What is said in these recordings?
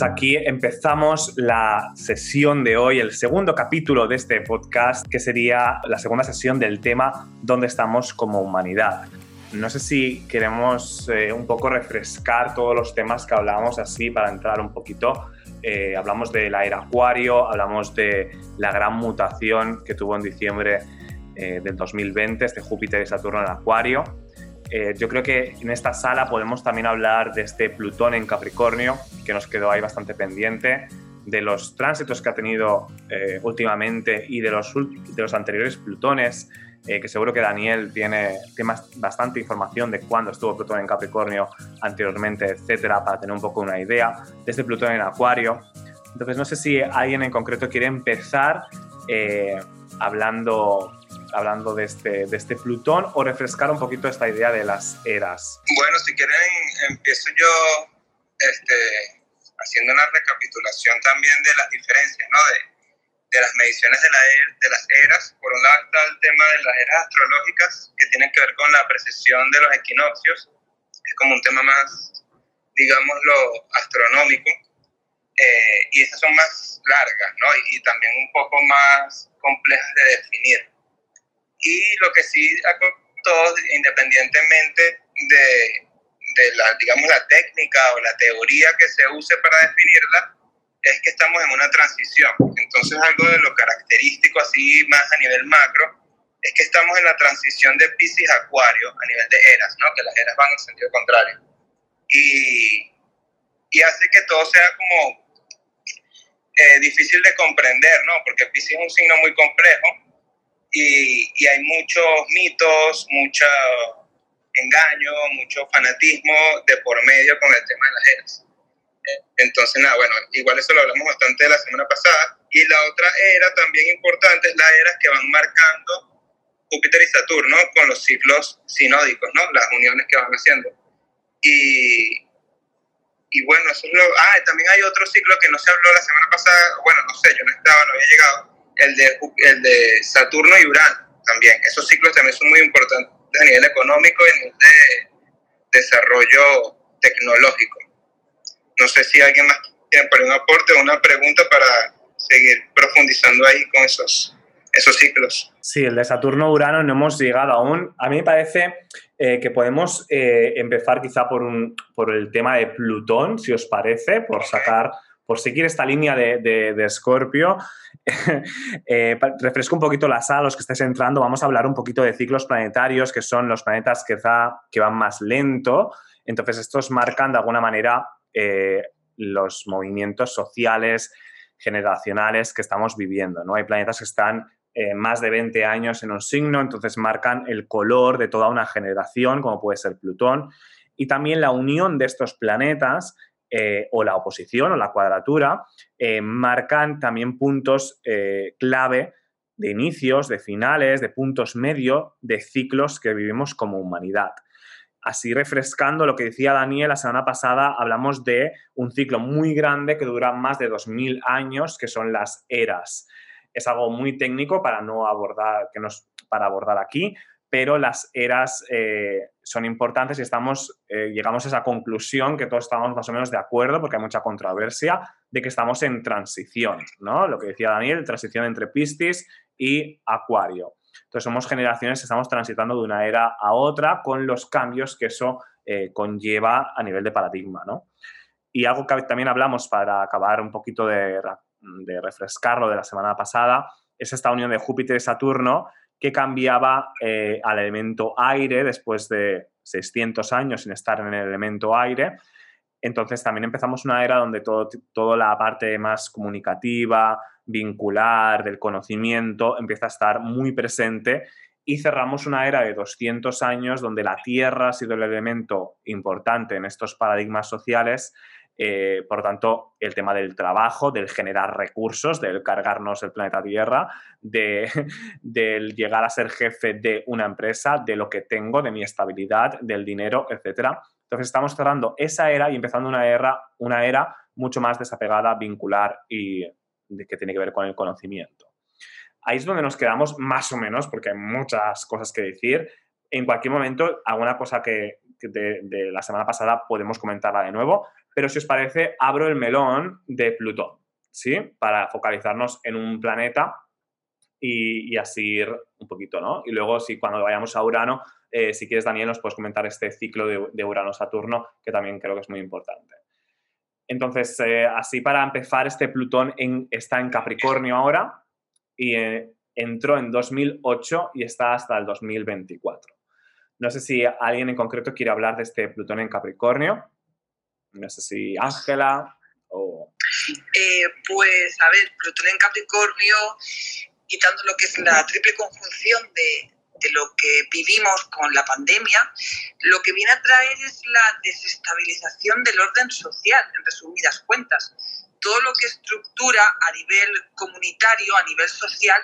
Aquí empezamos la sesión de hoy, el segundo capítulo de este podcast, que sería la segunda sesión del tema ¿Dónde estamos como humanidad? No sé si queremos eh, un poco refrescar todos los temas que hablamos así para entrar un poquito. Eh, hablamos de la Acuario, hablamos de la gran mutación que tuvo en diciembre eh, del 2020, este Júpiter y Saturno en Acuario. Eh, yo creo que en esta sala podemos también hablar de este Plutón en Capricornio, que nos quedó ahí bastante pendiente, de los tránsitos que ha tenido eh, últimamente y de los, de los anteriores Plutones, eh, que seguro que Daniel tiene, tiene bastante información de cuándo estuvo Plutón en Capricornio anteriormente, etcétera, para tener un poco una idea de este Plutón en Acuario. Entonces, no sé si alguien en concreto quiere empezar hablando hablando de este, de este Plutón o refrescar un poquito esta idea de las eras? Bueno, si quieren, empiezo yo este, haciendo una recapitulación también de las diferencias, ¿no? De, de las mediciones de, la, er, de las eras. Por un lado está el tema de las eras astrológicas, que tienen que ver con la precesión de los equinoccios. Es como un tema más, digámoslo, astronómico. Eh, y esas son más largas, ¿no? Y, y, también un poco más complejas de definir. Y lo que sí todos, independientemente de, de, la, digamos, la técnica o la teoría que se use para definirla, es que estamos en una transición. Entonces, algo de lo característico, así más a nivel macro, es que estamos en la transición de Pisces a Acuario a nivel de eras, ¿no? Que las eras van en sentido contrario. Y, y hace que todo sea como eh, difícil de comprender, ¿no? Porque Pisces es un signo muy complejo y, hay muchos mitos, mucho engaño, mucho fanatismo de por medio con el tema de las eras. Entonces, nada, bueno, igual eso lo hablamos bastante la semana pasada. Y la otra era también importante es las eras que van marcando Júpiter y Saturno con los ciclos sinódicos, ¿no? Las uniones que van haciendo. Y, y bueno, eso es lo... Ah, también hay otro ciclo que no se habló la semana pasada. Bueno, no sé, yo no estaba, no había llegado el de, el de Saturno y Urano también. Esos ciclos también son muy importantes a nivel económico y a nivel de desarrollo tecnológico. No sé si alguien más tiene por un aporte o una pregunta para seguir profundizando ahí con esos, esos ciclos. Sí, el de Saturno-Urano no hemos llegado aún. A mí me parece eh, que podemos eh, empezar quizá por, un, por el tema de Plutón, si os parece, por sacar por seguir esta línea de, de, Scorpio, eh, refresco un poquito la sala, los que estáis entrando, vamos a hablar un poquito de ciclos planetarios, que son los planetas que, que van más lento. Entonces, estos marcan de alguna manera eh, los movimientos sociales, generacionales que estamos viviendo. ¿no? Hay planetas que están eh, más de 20 años en un signo, entonces marcan el color de toda una generación, como puede ser Plutón. Y también la unión de estos planetas eh, o la oposición o la cuadratura eh, marcan también puntos eh, clave de inicios, de finales, de puntos medio de ciclos que vivimos como humanidad. Así refrescando lo que decía Daniel la semana pasada, hablamos de un ciclo muy grande que dura más de 2000 años, que son las eras. Es algo muy técnico para no abordar, que nos, para abordar aquí, pero las eras eh, son importantes y estamos, eh, llegamos a esa conclusión que todos estamos más o menos de acuerdo, porque hay mucha controversia, de que estamos en transición, ¿no? Lo que decía Daniel, transición entre Piscis y Acuario. Entonces somos generaciones que estamos transitando de una era a otra con los cambios que eso eh, conlleva a nivel de paradigma, ¿no? Y algo que también hablamos para acabar un poquito de, de refrescarlo de la semana pasada es esta unión de Júpiter y Saturno que cambiaba eh, al elemento aire después de 600 años sin estar en el elemento aire. Entonces también empezamos una era donde toda la parte más comunicativa, vincular, del conocimiento, empieza a estar muy presente y cerramos una era de 200 años donde la Tierra ha sido el elemento importante en estos paradigmas sociales eh, por lo tanto, el tema del trabajo, del generar recursos, del cargarnos el planeta Tierra, de, del llegar a ser jefe de una empresa, de lo que tengo, de mi estabilidad, del dinero, etc. Entonces estamos cerrando esa era y empezando una era, una era mucho más desapegada, vincular y que tiene que ver con el conocimiento. Ahí es donde nos quedamos más o menos, porque hay muchas cosas que decir. En cualquier momento, alguna cosa que de, de la semana pasada podemos comentarla de nuevo, pero si os parece, abro el melón de Plutón, ¿sí? Para focalizarnos en un planeta y, así ir un poquito, ¿no? Y luego, si cuando vayamos a Urano, eh, si quieres, Daniel, nos puedes comentar este ciclo de, Urano-Saturno, que también creo que es muy importante. Entonces, eh, así para empezar, este Plutón está en Capricornio ahora y eh, entró en 2008 y está hasta el 2024. No sé si alguien en concreto quiere hablar de este Plutón en Capricornio. No sé si Ángela o... pues, a ver, Plutón en Capricornio quitando lo que es la triple conjunción de, de lo que vivimos con la pandemia, lo que viene a traer es la desestabilización del orden social, en resumidas cuentas. Todo lo que estructura a nivel comunitario, a nivel social,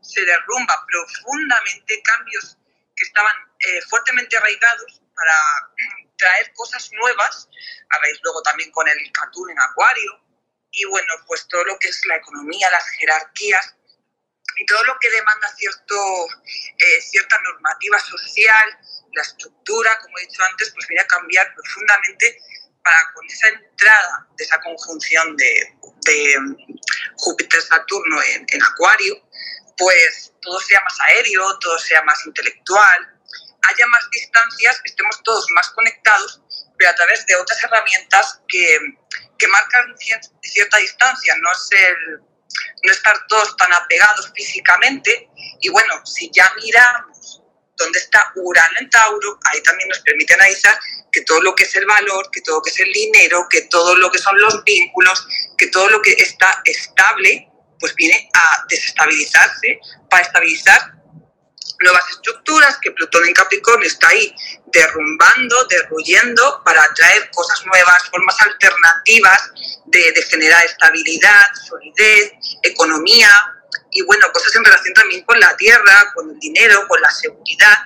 se derrumba profundamente cambios que estaban eh, fuertemente arraigados para traer cosas nuevas, raíz luego también con el Catún en Acuario, y bueno, pues todo lo que es la economía, las jerarquías, y todo lo que demanda cierto, eh, cierta normativa social, la estructura, como he dicho antes, pues viene a cambiar profundamente para con esa entrada de esa conjunción de, de Júpiter-Saturno en, en Acuario, pues todo sea más aéreo, todo sea más intelectual, haya más distancias, estemos todos más conectados, pero a través de otras herramientas que, que marcan cierta distancia, no es el no estar todos tan apegados físicamente. Y bueno, si ya miramos dónde está Urano en Tauro, ahí también nos permite analizar que todo lo que es el valor, que todo lo que es el dinero, que todo lo que son los vínculos, que todo lo que está estable, pues viene a desestabilizarse para estabilizar nuevas estructuras, que Plutón en Capricornio está ahí derrumbando, derruyendo para traer cosas nuevas, formas alternativas de, de generar estabilidad, solidez, economía y bueno, cosas en relación también con la tierra, con el dinero, con la seguridad.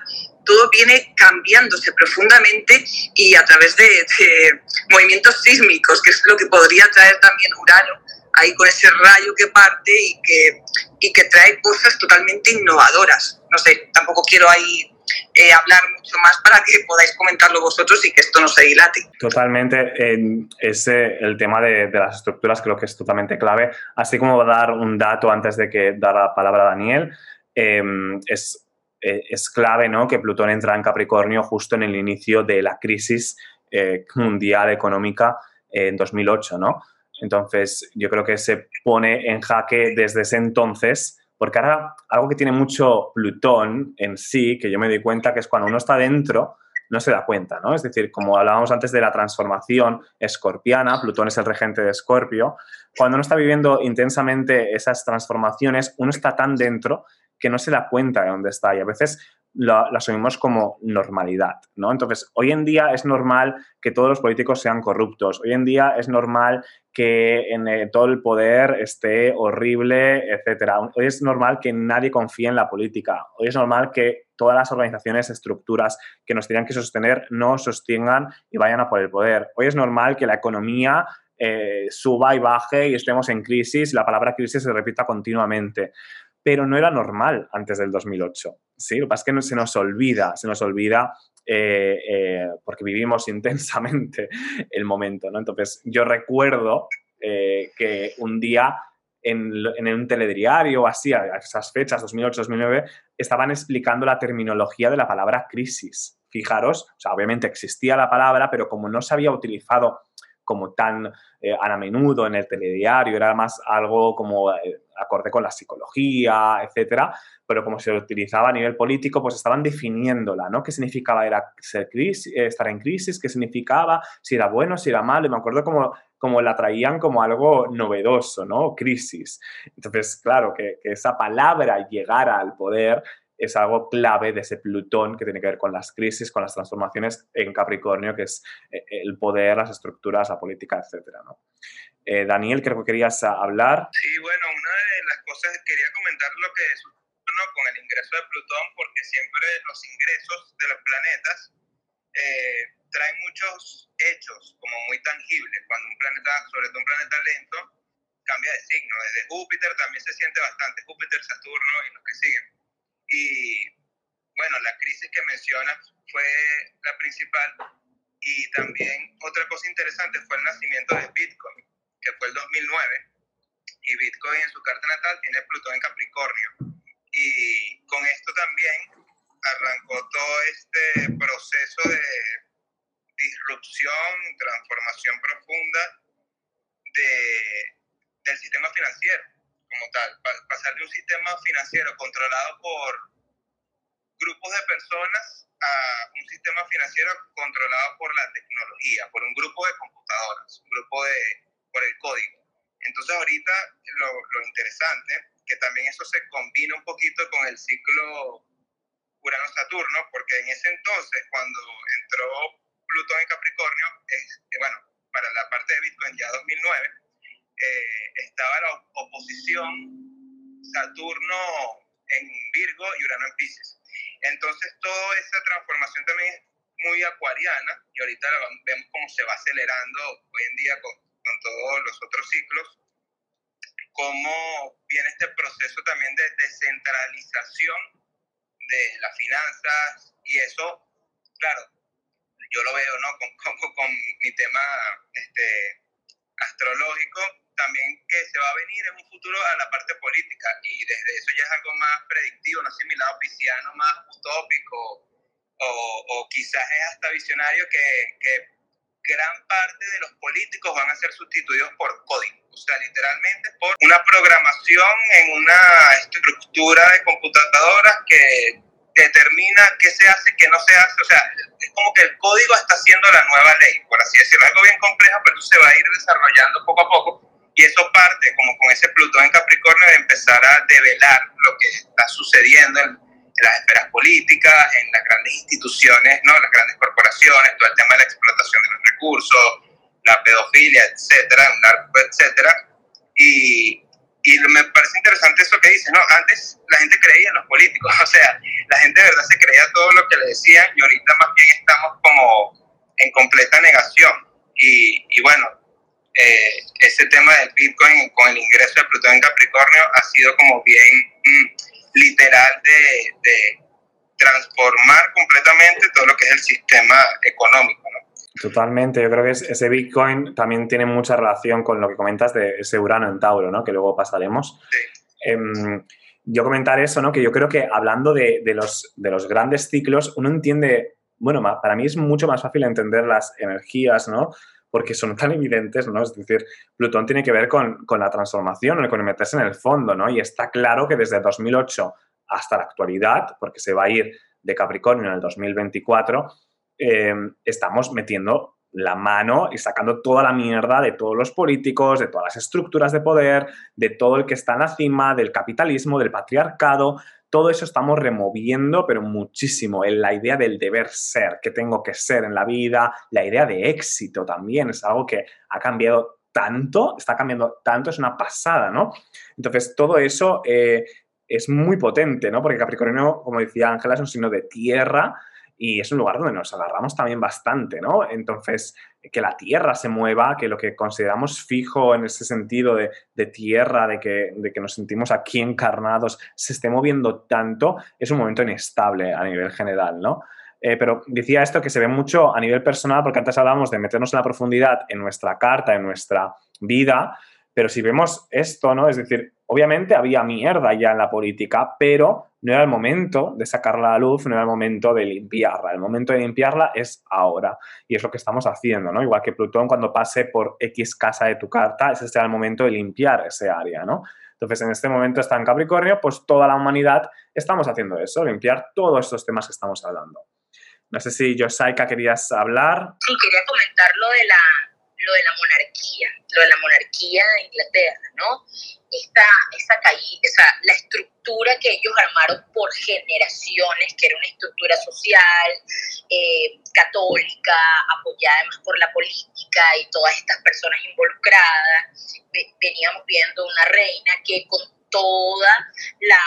Todo viene cambiándose profundamente y a través de, de movimientos sísmicos, que es lo que podría traer también Urano, ahí con ese rayo que parte y que, y que trae cosas totalmente innovadoras. No sé, tampoco quiero ahí eh, hablar mucho más para que podáis comentarlo vosotros y que esto no se dilate. Totalmente, ese, el tema de, las estructuras creo que es totalmente clave, así como dar un dato antes de que dar la palabra a Daniel, em, es, eh, es, clave ¿no? que Plutón entra en Capricornio justo en el inicio de la crisis eh, mundial económica en 2008, ¿no? Entonces, yo creo que se pone en jaque desde ese entonces porque ahora algo que tiene mucho Plutón en sí, que yo me doy cuenta que es cuando uno está dentro, no se da cuenta, ¿no? Es decir, como hablábamos antes de la transformación escorpiana, Plutón es el regente de Escorpio, cuando uno está viviendo intensamente esas transformaciones, uno está tan dentro que no se da cuenta de dónde está y a veces lo, asumimos como normalidad, ¿no? Entonces, hoy en día es normal que todos los políticos sean corruptos, hoy en día es normal que en eh, todo el poder esté horrible, etcétera. Hoy es normal que nadie confíe en la política, hoy es normal que todas las organizaciones, estructuras que nos tenían que sostener no sostengan y vayan a por el poder. Hoy es normal que la economía eh, suba y baje y estemos en crisis, la palabra crisis se repita continuamente pero no era normal antes del 2008. ¿Sí? Lo que pasa es que no, se nos olvida, se nos olvida eh, eh, porque vivimos intensamente el momento. ¿no? Entonces, yo recuerdo eh, que un día en, un telediario o así, a esas fechas, 2008-2009, estaban explicando la terminología de la palabra crisis. Fijaros, o sea, obviamente existía la palabra, pero como no se había utilizado como tan eh, a menudo en el telediario, era más algo como eh, acorde con la psicología, etcétera, pero como se utilizaba a nivel político, pues estaban definiéndola, ¿no? ¿Qué significaba era ser crisis, eh, estar en crisis? ¿Qué significaba? Si era bueno, si era malo. Y me acuerdo como, como la traían como algo novedoso, ¿no? Crisis. Entonces, claro, que, que esa palabra llegara al poder es algo clave de ese Plutón que tiene que ver con las crisis, con las transformaciones en Capricornio, que es eh, el poder, las estructuras, la política, etcétera, ¿no? Eh, Daniel, creo que querías hablar. Sí, bueno, una de las cosas que quería comentar lo que es con el ingreso de Plutón, porque siempre los ingresos de los planetas eh, traen muchos hechos como muy tangibles. Cuando un planeta, sobre todo un planeta lento, cambia de signo. Desde Júpiter también se siente bastante, Júpiter, Saturno y los que siguen y bueno, la crisis que mencionas fue la principal Y también otra cosa interesante fue el nacimiento de Bitcoin, que fue el 2009. Y Bitcoin en su carta natal tiene Plutón en Capricornio. Y con esto también arrancó todo este proceso de disrupción, transformación profunda de, del sistema financiero como tal. pasar de un sistema financiero controlado por grupos de personas a un sistema financiero controlado por la tecnología, por un grupo de computadoras, un grupo de, por el código. Entonces ahorita lo, lo interesante, que también eso se combina un poquito con el ciclo Urano-Saturno, porque en ese entonces, cuando entró Plutón en Capricornio, es, bueno, para la parte de Bitcoin ya 2009, eh, estaba la oposición Saturno en Virgo y Urano en Pisces. Entonces, toda esa transformación también es muy acuariana y ahorita vemos cómo se va acelerando hoy en día con, con todos los otros ciclos, cómo viene este proceso también de descentralización de las finanzas y eso, claro, yo lo veo, ¿no? Con, con, con mi tema este, astrológico, también que se va a venir en un futuro a la parte política. Y desde eso ya es algo más predictivo, no sé, mi lado pisciano más utópico. O, o quizás es hasta visionario que, que gran parte de los políticos van a ser sustituidos por código, o sea, literalmente por una programación en una estructura de computadoras que determina qué se hace, qué no se hace, o sea, es como que el código está siendo la nueva ley, por así decirlo, algo bien complejo, pero se va a ir desarrollando poco a poco y eso parte como con ese Plutón en Capricornio de empezar a develar lo que está sucediendo en, las esferas políticas, en las grandes instituciones, ¿no? las grandes corporaciones, todo el tema de la explotación de los recursos, la pedofilia, etcétera, etcétera. Y, y me parece interesante eso que dice, ¿no? Antes la gente creía en los políticos, o sea, la gente de verdad se creía todo lo que le decían y ahorita más bien estamos como en completa negación. Y, y bueno, eh, ese tema del Bitcoin con el ingreso de Plutón en Capricornio ha sido como bien mm, literal de, de, transformar completamente todo lo que es el sistema económico. Totalmente, yo creo que ese Bitcoin también tiene mucha relación con lo que comentas de ese Urano en Tauro, ¿no? que luego pasaremos. Em, yo comentar eso, ¿no? que yo creo que hablando de, de, los, de los grandes ciclos, uno entiende, bueno, para mí es mucho más fácil entender las energías, ¿no? Porque son tan evidentes, ¿no? Es decir, Plutón tiene que ver con, con la transformación, con meterse en el fondo, ¿no? Y está claro que desde 2008 hasta la actualidad, porque se va a ir de Capricornio en el 2024, eh, estamos metiendo la mano y sacando toda la mierda de todos los políticos, de todas las estructuras de poder, de todo el que está en la cima, del capitalismo, del patriarcado, todo eso estamos removiendo, pero muchísimo, en la idea del deber ser, que tengo que ser en la vida, la idea de éxito también, es algo que ha cambiado tanto, está cambiando tanto, es una pasada, ¿no? Entonces, todo eso eh, es muy potente, ¿no? Porque Capricornio, como decía Ángela, es un signo de tierra, y es un lugar donde nos agarramos también bastante, ¿no? Entonces, que la tierra se mueva, que lo que consideramos fijo en ese sentido de, tierra, de que, de que, nos sentimos aquí encarnados, se esté moviendo tanto, es un momento inestable a nivel general, ¿no? Eh, pero decía esto que se ve mucho a nivel personal, porque antes hablábamos de meternos en la profundidad en nuestra carta, en nuestra vida, pero si vemos esto, ¿no? Es decir, obviamente había mierda ya en la política, pero no era el momento de sacarla a la luz, no era el momento de limpiarla. El momento de limpiarla es ahora. Y es lo que estamos haciendo, ¿no? Igual que Plutón cuando pase por X casa de tu carta, ese será el momento de limpiar ese área, ¿no? Entonces, en este momento está en Capricornio, pues toda la humanidad estamos haciendo eso, limpiar todos estos temas que estamos hablando. No sé si Yosaika querías hablar. Sí, quería comentar de la lo de la monarquía, lo de la monarquía de Inglaterra, ¿no? Esta, esa caída, la estructura que ellos armaron por generaciones, que era una estructura social, eh, católica, apoyada además por la política y todas estas personas involucradas, veníamos viendo una reina que con toda la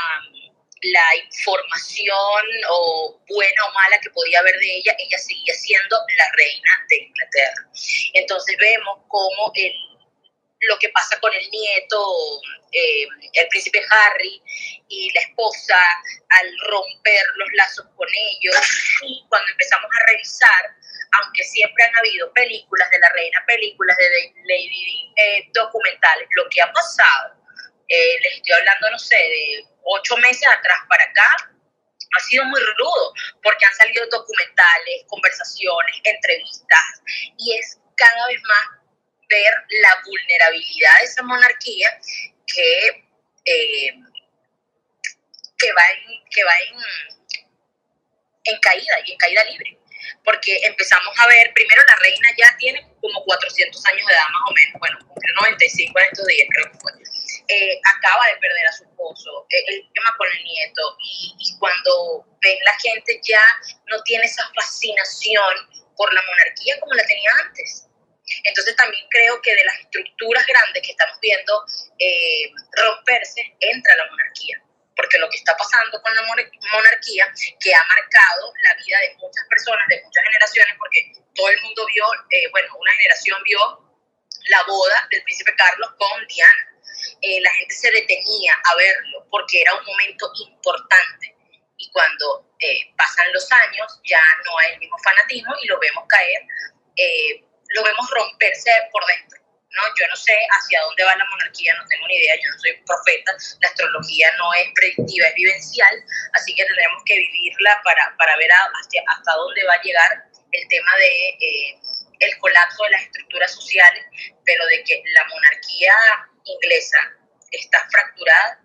la información o buena o mala que podía haber de ella, ella seguía siendo la reina de Inglaterra. Entonces vemos cómo el, lo que pasa con el nieto, eh, el príncipe Harry y la esposa, al romper los lazos con ellos, y cuando empezamos a revisar aunque siempre han habido películas de la reina, películas de Lady eh, documentales, lo que ha pasado, eh, les estoy hablando, no sé, de ocho meses atrás para acá, ha sido muy rudo, porque han salido documentales, conversaciones, entrevistas, y es cada vez más ver la vulnerabilidad de esa monarquía que, eh, que va, en, que va en, en caída y en caída libre porque empezamos a ver, primero la reina ya tiene como 400 años de edad más o menos, bueno, cumplió 95 en estos días creo que fue, eh, acaba de perder a su esposo, eh, el tema con el nieto, y cuando ven la gente ya no tiene esa fascinación por la monarquía como la tenía antes. Entonces también creo que de las estructuras grandes que estamos viendo eh, romperse entra la monarquía porque lo que está pasando con la monarquía, que ha marcado la vida de muchas personas, de muchas generaciones, porque todo el mundo vio, eh, bueno, una generación vio la boda del príncipe Carlos con Diana. Eh, la gente se detenía a verlo porque era un momento importante. Y cuando eh, pasan los años ya no hay el mismo fanatismo y lo vemos caer, lo vemos romperse por dentro. ¿no? Yo no sé hacia dónde va la monarquía, no tengo ni idea, yo no soy profeta, la astrología no es predictiva, es vivencial, así que tenemos que vivirla para, para ver hasta dónde va a llegar el tema de eh, el colapso de las estructuras sociales, pero de que la monarquía inglesa está fracturada,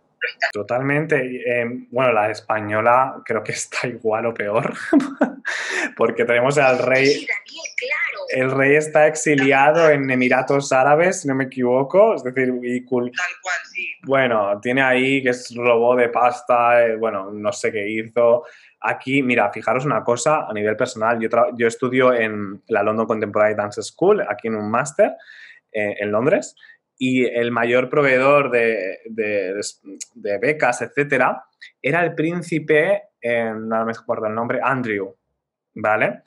Totalmente. Eh, bueno, la española creo que está igual o peor, porque tenemos al rey. El rey está exiliado en Emiratos Árabes, si no me equivoco, es decir, y Tal cual, sí. Bueno, tiene ahí que es robó de pasta, eh, bueno, no sé qué hizo. Aquí, mira, fijaros una cosa a nivel personal. Yo, yo estudio en la London Contemporary Dance School, aquí en un máster eh, en Londres, y el mayor proveedor de, becas, etcétera, era el príncipe, eh, no me acuerdo el nombre, Andrew, ¿vale?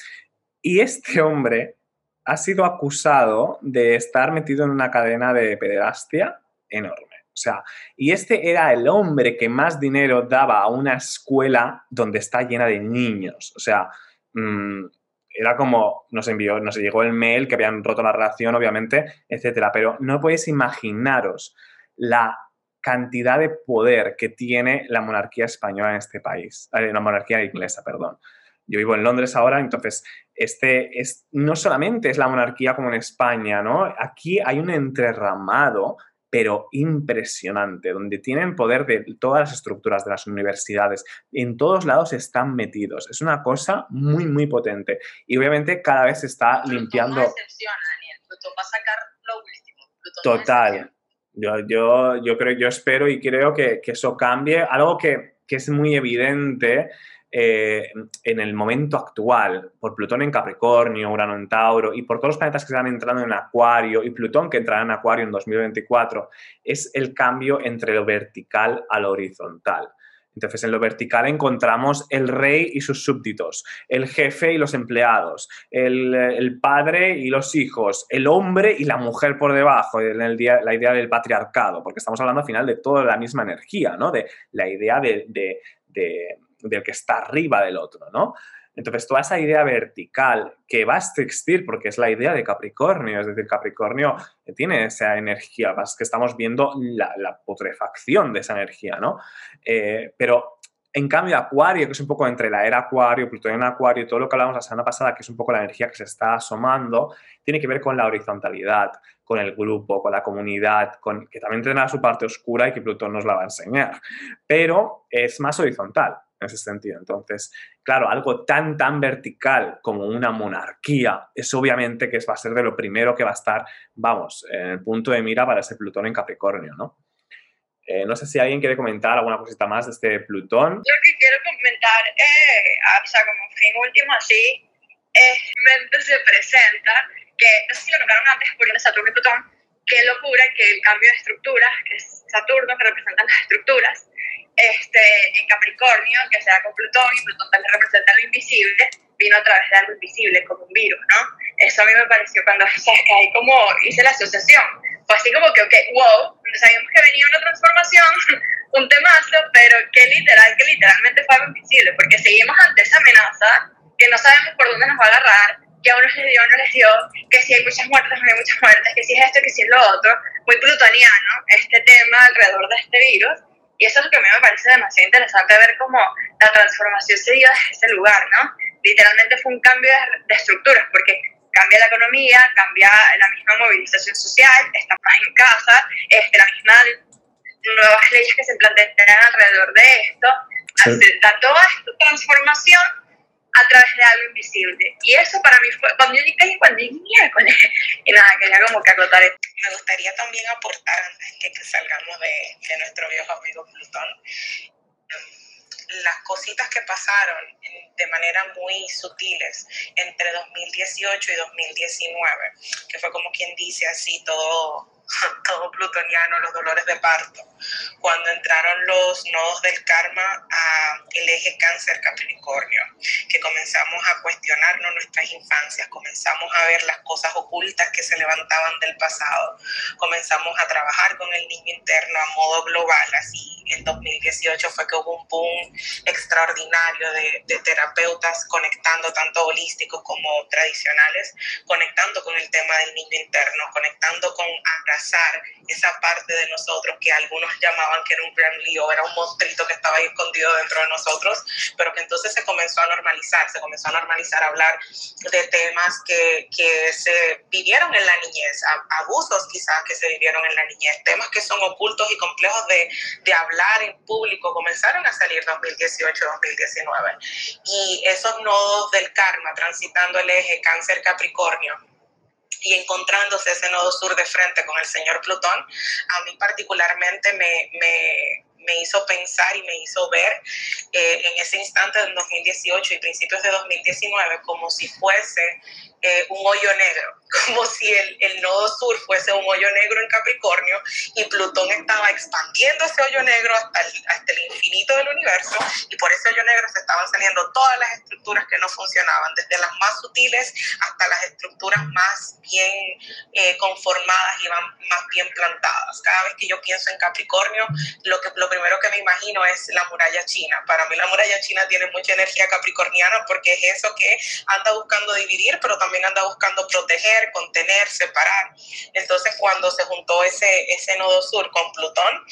Y este hombre ha sido acusado de estar metido en una cadena de pederastia enorme. O sea, y este era el hombre que más dinero daba a una escuela donde está llena de niños. O sea, mm, era como, nos envió, nos llegó el mail que habían roto la relación, obviamente, etcétera. Pero no podéis imaginaros la cantidad de poder que tiene la monarquía española en este país, eh, la monarquía inglesa, perdón. Yo vivo en Londres ahora, entonces este es no solamente es la monarquía como en España, ¿no? Aquí hay un entrerramado pero impresionante, donde tienen poder de todas las estructuras de las universidades. En todos lados están metidos. Es una cosa muy, muy potente. Y obviamente cada vez se está limpiando. No Daniel. Plutón va a sacar lo último. Total. Yo, yo, yo, creo, yo espero y creo que, que eso cambie. Algo que, que es muy evidente eh, en el momento actual, por Plutón en Capricornio, Urano en Tauro y por todos los planetas que están entrando en Acuario y Plutón que entrará en Acuario en 2024, es el cambio entre lo vertical a lo horizontal. Entonces, en lo vertical encontramos el rey y sus súbditos, el jefe y los empleados, el, padre y los hijos, el hombre y la mujer por debajo, en el día, la idea del patriarcado, porque estamos hablando al final de toda la misma energía, ¿no? De la idea de del que está arriba del otro, ¿no? Entonces, toda esa idea vertical que va a existir, porque es la idea de Capricornio, es decir, Capricornio tiene esa energía, es que estamos viendo la, putrefacción de esa energía, ¿no? Eh, pero en cambio, Acuario, que es un poco entre la era Acuario, Plutón en Acuario, todo lo que hablamos la semana pasada, que es un poco la energía que se está asomando, tiene que ver con la horizontalidad, con el grupo, con la comunidad, con, que también tendrá su parte oscura y que Plutón nos la va a enseñar. Pero es más horizontal en ese sentido. Entonces, claro, algo tan, tan vertical como una monarquía es obviamente que va a ser de lo primero que va a estar, vamos, en el punto de mira para ese Plutón en Capricornio, ¿no? Eh, no sé si alguien quiere comentar alguna cosita más de este Plutón. Lo que quiero comentar, eh, o sea, como fin último así, es se presenta que, no sé si lo notaron antes, por Saturno y Plutón, qué locura que el cambio de estructuras, que es Saturno que representa las estructuras, este, en Capricornio, que sea con Plutón, y Plutón también representa lo invisible, vino a través de algo invisible, como un virus, ¿no? Eso a mí me pareció cuando, ¿sabes? Que ahí como hice la asociación. Fue así como que, ok, wow, sabíamos que venía una transformación, un temazo, pero que literal, que literalmente fue algo invisible, porque seguimos ante esa amenaza que no sabemos por dónde nos va a agarrar, que a unos les dio, a unos les dio, que si hay muchas muertes, no hay muchas muertes, que si es esto, que si es lo otro, muy plutoniano este tema alrededor de este virus. Y eso es lo que a mí me parece demasiado interesante ver cómo la transformación se dio desde ese lugar, ¿no? Literalmente fue un cambio de, de estructuras, porque cambia la economía, cambia la misma movilización social, estás más en casa, este, la misma nuevas leyes que se plantean alrededor de esto, sí. da toda esta transformación a través de algo invisible. Y eso para mí fue, cuando yo llegué, cuando llegué miércoles, y nada, quería como que acotar esto. Me gustaría también aportar, antes que, que salgamos de, de nuestro viejo amigo Plutón, las cositas que pasaron de manera muy sutiles entre 2018 y 2019, que fue como quien dice así todo todo plutoniano, los dolores de parto, cuando entraron los nodos del karma a el eje cáncer capricornio, que comenzamos a cuestionarnos nuestras infancias, comenzamos a ver las cosas ocultas que se levantaban del pasado, comenzamos a trabajar con el niño interno a modo global, así en 2018 fue que hubo un boom extraordinario de, de terapeutas conectando tanto holísticos como tradicionales, conectando con el tema del niño interno, conectando con esa parte de nosotros que algunos llamaban que era un gran lío, era un monstruito que estaba ahí escondido dentro de nosotros, pero que entonces se comenzó a normalizar, se comenzó a normalizar a hablar de temas que, que se vivieron en la niñez, abusos quizás que se vivieron en la niñez, temas que son ocultos y complejos de, de hablar en público, comenzaron a salir 2018-2019. Y esos nodos del karma transitando el eje cáncer-capricornio y encontrándose ese nodo sur de frente con el señor Plutón, a mí particularmente me, me, me hizo pensar y me hizo ver eh, en ese instante del 2018 y principios de 2019 como si fuese eh, un hoyo negro, como si el, el, nodo sur fuese un hoyo negro en Capricornio y Plutón estaba expandiendo ese hoyo negro hasta el, hasta el infinito del universo y por ese hoyo negro se estaban saliendo todas las estructuras que no funcionaban, desde las más sutiles hasta las estructuras más bien eh, conformadas y más bien plantadas. Cada vez que yo pienso en Capricornio, lo, que, lo primero que me imagino es la muralla china. Para mí la muralla china tiene mucha energía capricorniana porque es eso que anda buscando dividir, pero también también anda buscando proteger, contener, separar. Entonces, cuando se juntó ese, ese nodo sur con Plutón,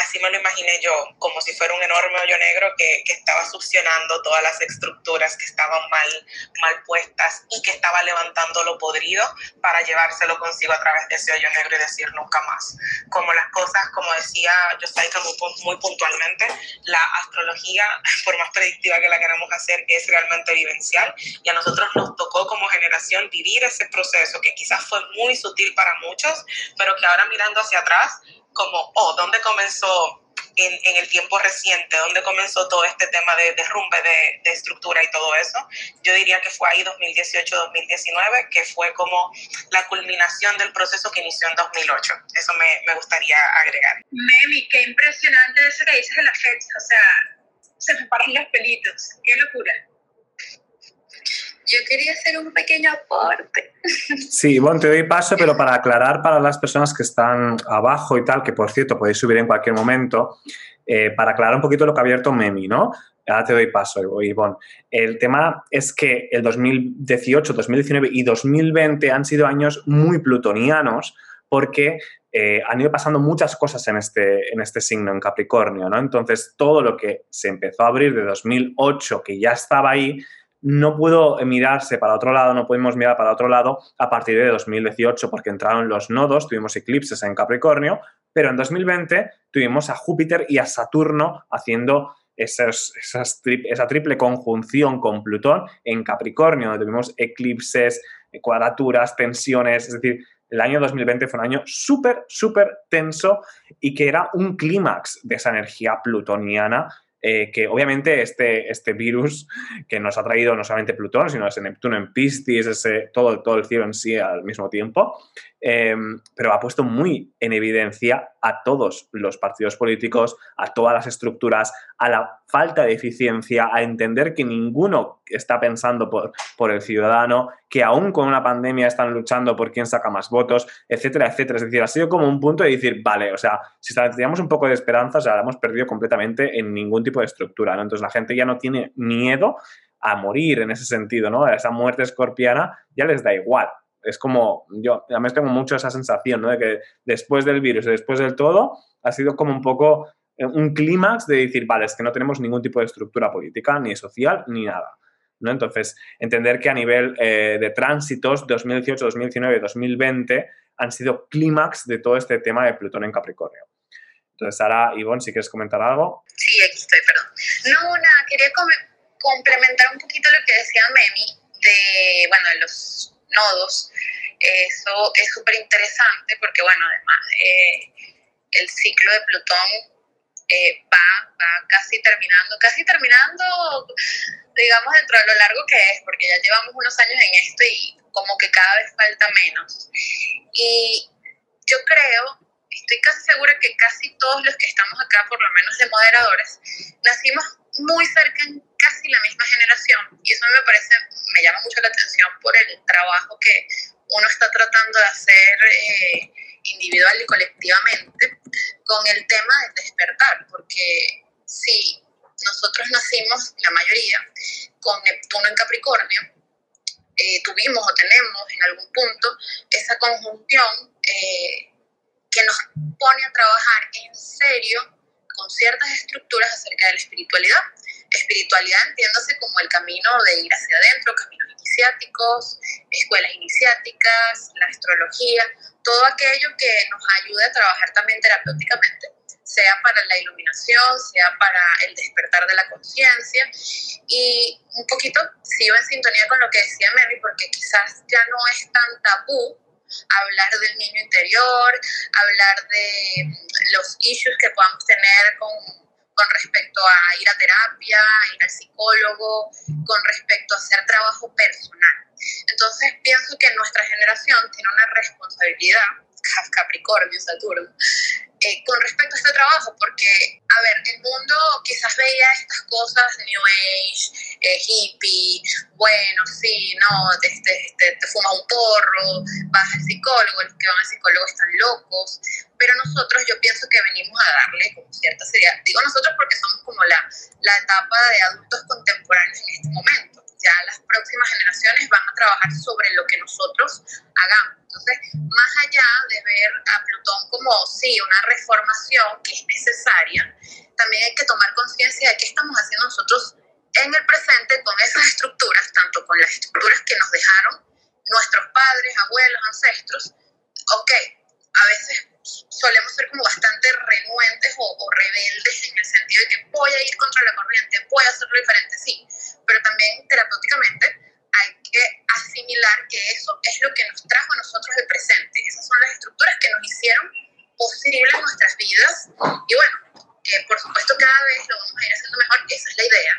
así me lo imaginé yo, como si fuera un enorme hoyo negro que, que estaba succionando todas las estructuras que estaban mal, mal puestas y que estaba levantando lo podrido para llevárselo consigo a través de ese hoyo negro y decir nunca más. Como las cosas, como decía Yosaika muy, muy puntualmente, la astrología, por más predictiva que la queramos hacer, es realmente vivencial y a nosotros nos tocó como generación vivir ese proceso que quizás fue muy sutil para muchos, pero que ahora mirando hacia atrás, como, oh, ¿dónde comenzó en, en, el tiempo reciente, dónde comenzó todo este tema de derrumbe de, de, estructura y todo eso, yo diría que fue ahí 2018-2019, que fue como la culminación del proceso que inició en 2008. Eso me, me gustaría agregar. Memi, qué impresionante eso que dices de la fecha, o sea, se me paran los pelitos, qué locura. Yo quería hacer un pequeño aporte. Sí, bueno, te doy paso, pero para aclarar para las personas que están abajo y tal, que por cierto podéis subir en cualquier momento, eh, para aclarar un poquito lo que ha abierto Memi, ¿no? Ahora te doy paso, Ivonne. El tema es que el 2018, 2019 y 2020 han sido años muy plutonianos porque eh, han ido pasando muchas cosas en este, en este signo, en Capricornio, ¿no? Entonces, todo lo que se empezó a abrir de 2008, que ya estaba ahí, no pudo mirarse para otro lado, no pudimos mirar para otro lado a partir de 2018 porque entraron los nodos, tuvimos eclipses en Capricornio, pero en 2020 tuvimos a Júpiter y a Saturno haciendo esa triple conjunción con Plutón en Capricornio, donde tuvimos eclipses, cuadraturas, tensiones, es decir, el año 2020 fue un año súper, súper tenso y que era un clímax de esa energía plutoniana eh, que obviamente este, este virus que nos ha traído no solamente Plutón, sino ese Neptuno en Piscis, ese, todo, todo el cielo en sí al mismo tiempo, eh, pero ha puesto muy en evidencia a todos los partidos políticos, a todas las estructuras, a la falta de eficiencia, a entender que ninguno está pensando por, por el ciudadano, que aún con una pandemia están luchando por quién saca más votos, etcétera, etcétera. Es decir, ha sido como un punto de decir, vale, o sea, si teníamos un poco de esperanza, o sea, la hemos perdido completamente en ningún tipo de estructura, ¿no? Entonces la gente ya no tiene miedo a morir en ese sentido, ¿no? Esa muerte escorpiana ya les da igual. Es como, yo además tengo mucho esa sensación, ¿no? De que después del virus después del todo, ha sido como un poco eh, un clímax de decir, vale, es que no tenemos ningún tipo de estructura política, ni social, ni nada. ¿no? Entonces, entender que a nivel eh, de tránsitos, 2018, 2019, 2020 han sido clímax de todo este tema de Plutón en Capricornio. Entonces, Sara, Ivonne, si quieres comentar algo. Sí, aquí estoy, perdón. No, nada, quería complementar un poquito lo que decía Memi de, bueno, de los nodos. Eso es súper interesante porque, bueno, además, eh, el ciclo de Plutón eh, va, va casi terminando, casi terminando, digamos, dentro de lo largo que es, porque ya llevamos unos años en esto y como que cada vez falta menos. Y yo creo, estoy casi segura que casi todos los que estamos acá, por lo menos de moderadores, nacimos muy cerca en casi la misma generación. Y eso me parece, me llama mucho la atención por el trabajo que uno está tratando de hacer eh, individual y colectivamente con el tema del despertar, porque si nosotros nacimos, la mayoría, con Neptuno en Capricornio, eh, tuvimos o tenemos en algún punto esa conjunción eh, que nos pone a trabajar en serio con ciertas estructuras acerca de la espiritualidad. Espiritualidad entiéndase como el camino de ir hacia adentro, caminos iniciáticos, escuelas iniciáticas, la astrología, todo aquello que nos ayude a trabajar también terapéuticamente, sea para la iluminación, sea para el despertar de la conciencia. Y un poquito sigo en sintonía con lo que decía Mary, porque quizás ya no es tan tabú hablar del niño interior, hablar de los issues que podamos tener con, con respecto a ir a terapia, ir al psicólogo, con respecto a hacer trabajo personal. Entonces pienso que nuestra generación tiene una responsabilidad, Capricornio, Saturno, eh, con respecto a este trabajo, porque, a ver, el mundo quizás veía estas cosas, New Age, eh, hippie, bueno, sí, no, te, fumas un porro, vas al psicólogo, los que van al psicólogo están locos, pero nosotros yo pienso que venimos a darle como cierta seriedad. Digo nosotros porque somos como la, la etapa de adultos contemporáneos en este momento ya las próximas generaciones van a trabajar sobre lo que nosotros hagamos. Entonces, más allá de ver a Plutón como, sí, una reformación que es necesaria, también hay que tomar conciencia de qué estamos haciendo nosotros en el presente con esas estructuras, tanto con las estructuras que nos dejaron nuestros padres, abuelos, ancestros. Ok, a veces solemos ser como bastante renuentes o, rebeldes en el sentido de que voy a ir contra la corriente, voy a hacerlo diferente, sí, pero también terapéuticamente hay que asimilar que eso es lo que nos trajo a nosotros el presente. Esas son las estructuras que nos hicieron posibles nuestras vidas y bueno, que por supuesto cada vez lo vamos a ir haciendo mejor, esa es la idea.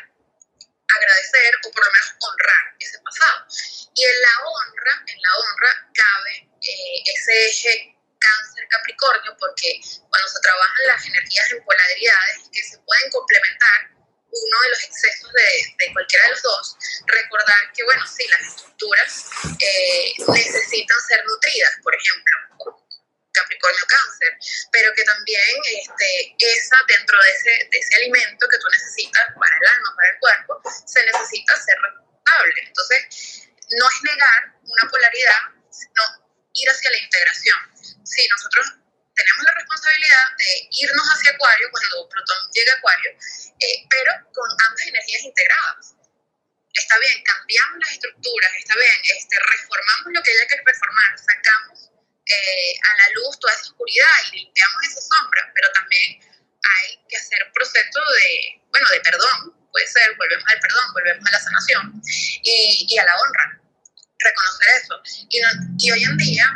Agradecer o por lo menos honrar ese pasado. Y en la honra, en la honra cabe eh, ese eje cáncer capricornio porque cuando se trabajan las energías en polaridades que se pueden complementar uno de los excesos de, cualquiera de los dos, recordar que, bueno, sí, las estructuras eh, necesitan ser nutridas, por ejemplo, Capricornio Cáncer, pero que también este, esa, dentro de ese, de ese alimento que tú necesitas para el alma, para el cuerpo, se necesita ser responsable. Entonces, no es negar una polaridad, sino ir hacia la integración. Sí, nosotros tenemos la responsabilidad de irnos hacia Acuario cuando Plutón llegue a Acuario, eh, pero con ambas energías integradas. Está bien, cambiamos las estructuras, está bien, este, reformamos lo que haya que reformar, sacamos eh, a la luz toda esa oscuridad y limpiamos esa sombra, pero también hay que hacer proceso de, bueno, de perdón, puede ser, volvemos al perdón, volvemos a la sanación y, y a la honra reconocer eso. Y, hoy en día,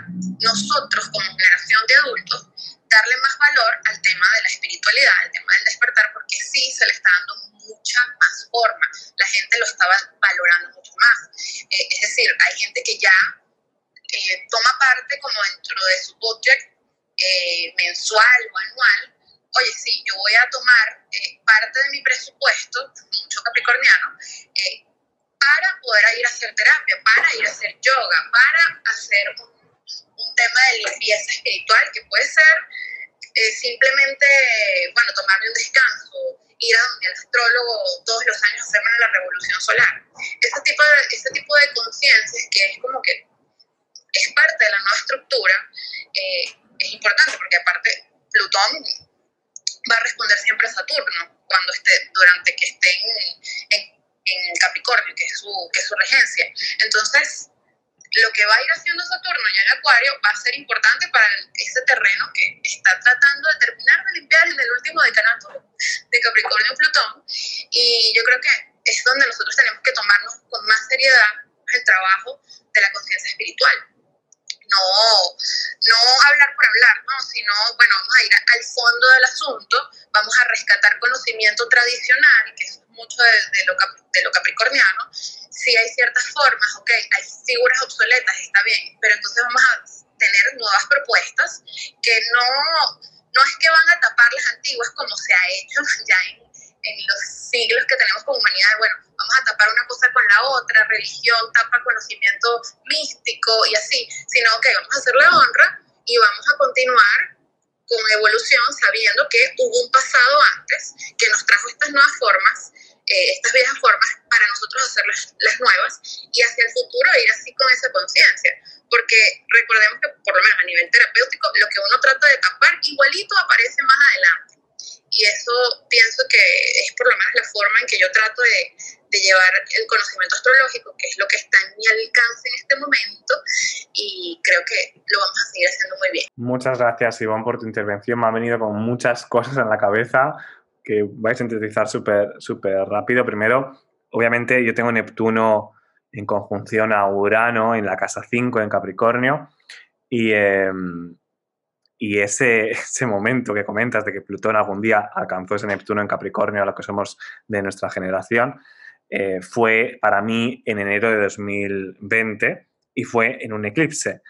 nosotros como generación de adultos, darle más valor al tema de la espiritualidad, al tema del despertar, porque sí se le está dando mucha más forma. La gente lo estaba valorando mucho más. Eh, es decir, hay gente que ya eh, toma parte como dentro de su budget eh, mensual o anual. Oye, sí, yo voy a tomar parte de mi presupuesto, mucho capricorniano, para poder ir a hacer terapia, para ir a hacer yoga, para hacer un, tema de limpieza espiritual que puede ser eh, simplemente, bueno, tomarme un descanso, ir a el astrólogo todos los años hacerme la revolución solar. Ese tipo de, ese tipo de conciencia que es como que es parte de la nueva estructura, eh, es importante porque aparte Plutón va a responder siempre a Saturno cuando esté, durante que esté en, en, en Capricornio, que es, su, que es su regencia. Entonces, lo que va a ir haciendo Saturno ya en Acuario va a ser importante para ese terreno que está tratando de terminar de limpiar en el último decanato de Capricornio-Plutón. Y yo creo que es donde nosotros tenemos que tomarnos con más seriedad el trabajo de la conciencia espiritual. No, no hablar por hablar, ¿no? sino, bueno, vamos a ir al fondo del asunto, vamos a rescatar conocimiento tradicional, que es mucho de, lo, de lo capricorniano, si hay ciertas formas, ok, hay figuras obsoletas, está bien, pero entonces vamos a tener nuevas propuestas que no, no es que van a tapar las antiguas como se ha hecho ya en, en los siglos que tenemos como humanidad, bueno, vamos a tapar una cosa con la otra, religión tapa conocimiento místico y así, sino que vamos a hacerle honra y vamos a continuar con evolución sabiendo que hubo un pasado antes que nos trajo estas nuevas formas eh, estas viejas formas para nosotros hacer las, nuevas y hacia el futuro ir así con esa conciencia. Porque recordemos que por lo menos a nivel terapéutico lo que uno trata de tapar igualito aparece más adelante. Y eso pienso que es por lo menos la forma en que yo trato de, de llevar el conocimiento astrológico, que es lo que está en mi alcance en este momento, y creo que lo vamos a seguir haciendo muy bien. Muchas gracias, Iván, por tu intervención. Me ha venido con muchas cosas en la cabeza que vais a sintetizar súper super rápido. Primero, obviamente yo tengo Neptuno en conjunción a Urano en la casa 5 en Capricornio y, em, y ese, ese, momento que comentas de que Plutón algún día alcanzó ese Neptuno en Capricornio, a lo que somos de nuestra generación, eh, fue para mí en enero de 2020 y fue en un eclipse.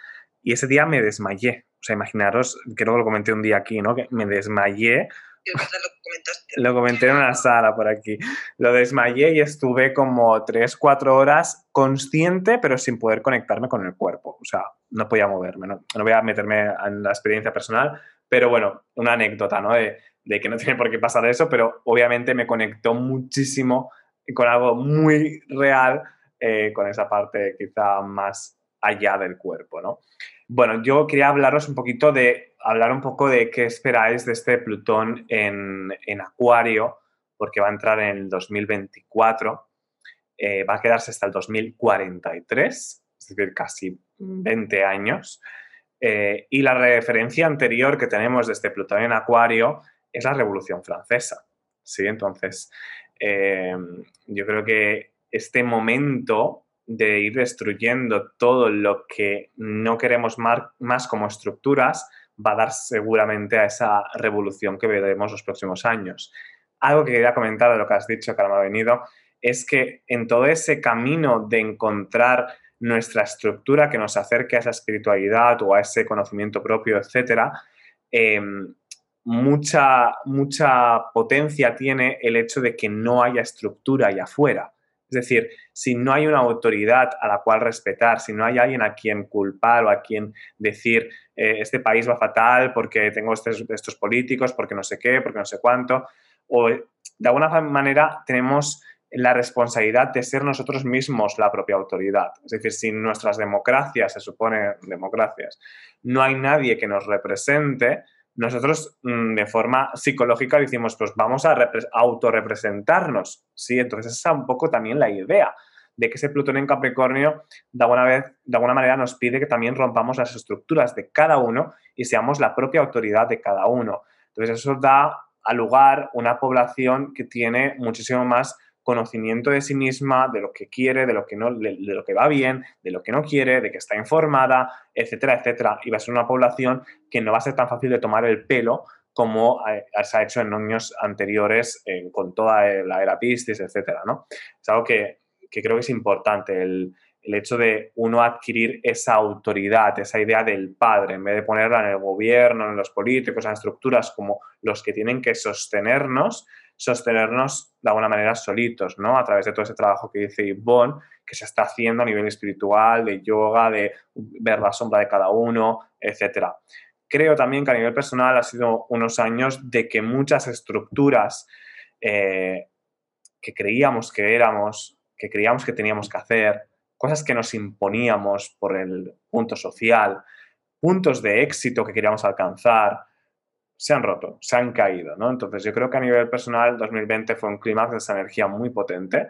Y ese día me desmayé. O sea, imaginaros, creo que lo comenté un día aquí, ¿no? Que me desmayé lo comenté en una sala por aquí. Lo desmayé y estuve como 3, 4 horas consciente, pero sin poder conectarme con el cuerpo. O sea, no podía moverme. No, voy a meterme en la experiencia personal, pero bueno, una anécdota, ¿no? De, que no tiene por qué pasar eso, pero obviamente me conectó muchísimo con algo muy real, eh, con esa parte quizá más allá del cuerpo, ¿no? Bueno, yo quería hablaros un poquito de, hablar un poco de qué esperáis de este Plutón en, Acuario, porque va a entrar en el 2024, eh, va a quedarse hasta el 2043, es decir, casi 20 años. Eh, y la referencia anterior que tenemos de este Plutón en Acuario es la Revolución Francesa. ¿sí? Entonces, eh, yo creo que este momento de ir destruyendo todo lo que no queremos más como estructuras va a dar seguramente a esa revolución que veremos los próximos años. Algo que quería comentar de lo que has dicho, que ha venido, es que en todo ese camino de encontrar nuestra estructura que nos acerque a esa espiritualidad o a ese conocimiento propio, etc., em, mucha, mucha potencia tiene el hecho de que no haya estructura allá afuera. Es decir, si no hay una autoridad a la cual respetar, si no hay alguien a quien culpar o a quien decir eh, este país va fatal porque tengo estos, estos, políticos, porque no sé qué, porque no sé cuánto, o de alguna manera tenemos la responsabilidad de ser nosotros mismos la propia autoridad. Es decir, si nuestras democracias, se supone democracias, no hay nadie que nos represente, nosotros mm, de forma psicológica decimos, pues vamos a autorrepresentarnos, ¿sí? Entonces esa es un poco también la idea de que ese Plutón en Capricornio de alguna, vez, de alguna manera nos pide que también rompamos las estructuras de cada uno y seamos la propia autoridad de cada uno. Entonces eso da a lugar una población que tiene muchísimo más conocimiento de sí misma, de lo que quiere, de lo que no, de, lo que va bien, de lo que no quiere, de que está informada, etcétera, etcétera. Y va a ser una población que no va a ser tan fácil de tomar el pelo como eh, se ha hecho en años anteriores con toda la era Piscis, etcétera, ¿no? Es algo que, creo que es importante, el, el hecho de uno adquirir esa autoridad, esa idea del padre, en vez de ponerla en el gobierno, en los políticos, en estructuras como los que tienen que sostenernos, sostenernos de alguna manera solitos, ¿no? A través de todo ese trabajo que dice Yvonne, que se está haciendo a nivel espiritual, de yoga, de ver la sombra de cada uno, etc. Creo también que a nivel personal ha sido unos años de que muchas estructuras eh, que creíamos que éramos, que creíamos que teníamos que hacer, cosas que nos imponíamos por el punto social, puntos de éxito que queríamos alcanzar, se han roto, se han caído, ¿no? Entonces yo creo que a nivel personal 2020 fue un clímax de esa energía muy potente,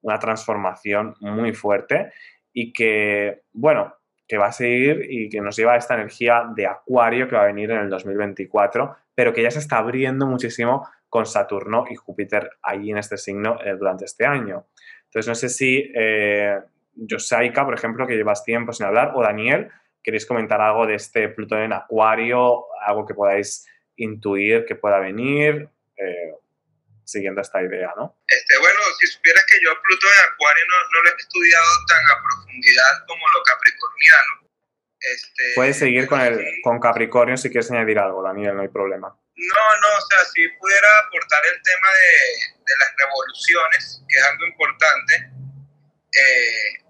una transformación muy fuerte y que, bueno, que va a seguir y que nos lleva a esta energía de acuario que va a venir en el 2024, pero que ya se está abriendo muchísimo con Saturno y Júpiter ahí en este signo eh, durante este año. Entonces no sé si eh, por ejemplo, que llevas tiempo sin hablar, o Daniel, queréis comentar algo de este Plutón en acuario, algo que podáis intuir que pueda venir, eh, siguiendo esta idea, ¿no? Este, bueno, si supieras que yo Plutón en Acuario no, no, lo he estudiado tan a profundidad como lo capricorniano. Este, Puedes seguir con, el, con Capricornio si quieres añadir algo, Daniel, no hay problema. No, no, o sea, si pudiera aportar el tema de, de las revoluciones, que es algo importante, eh,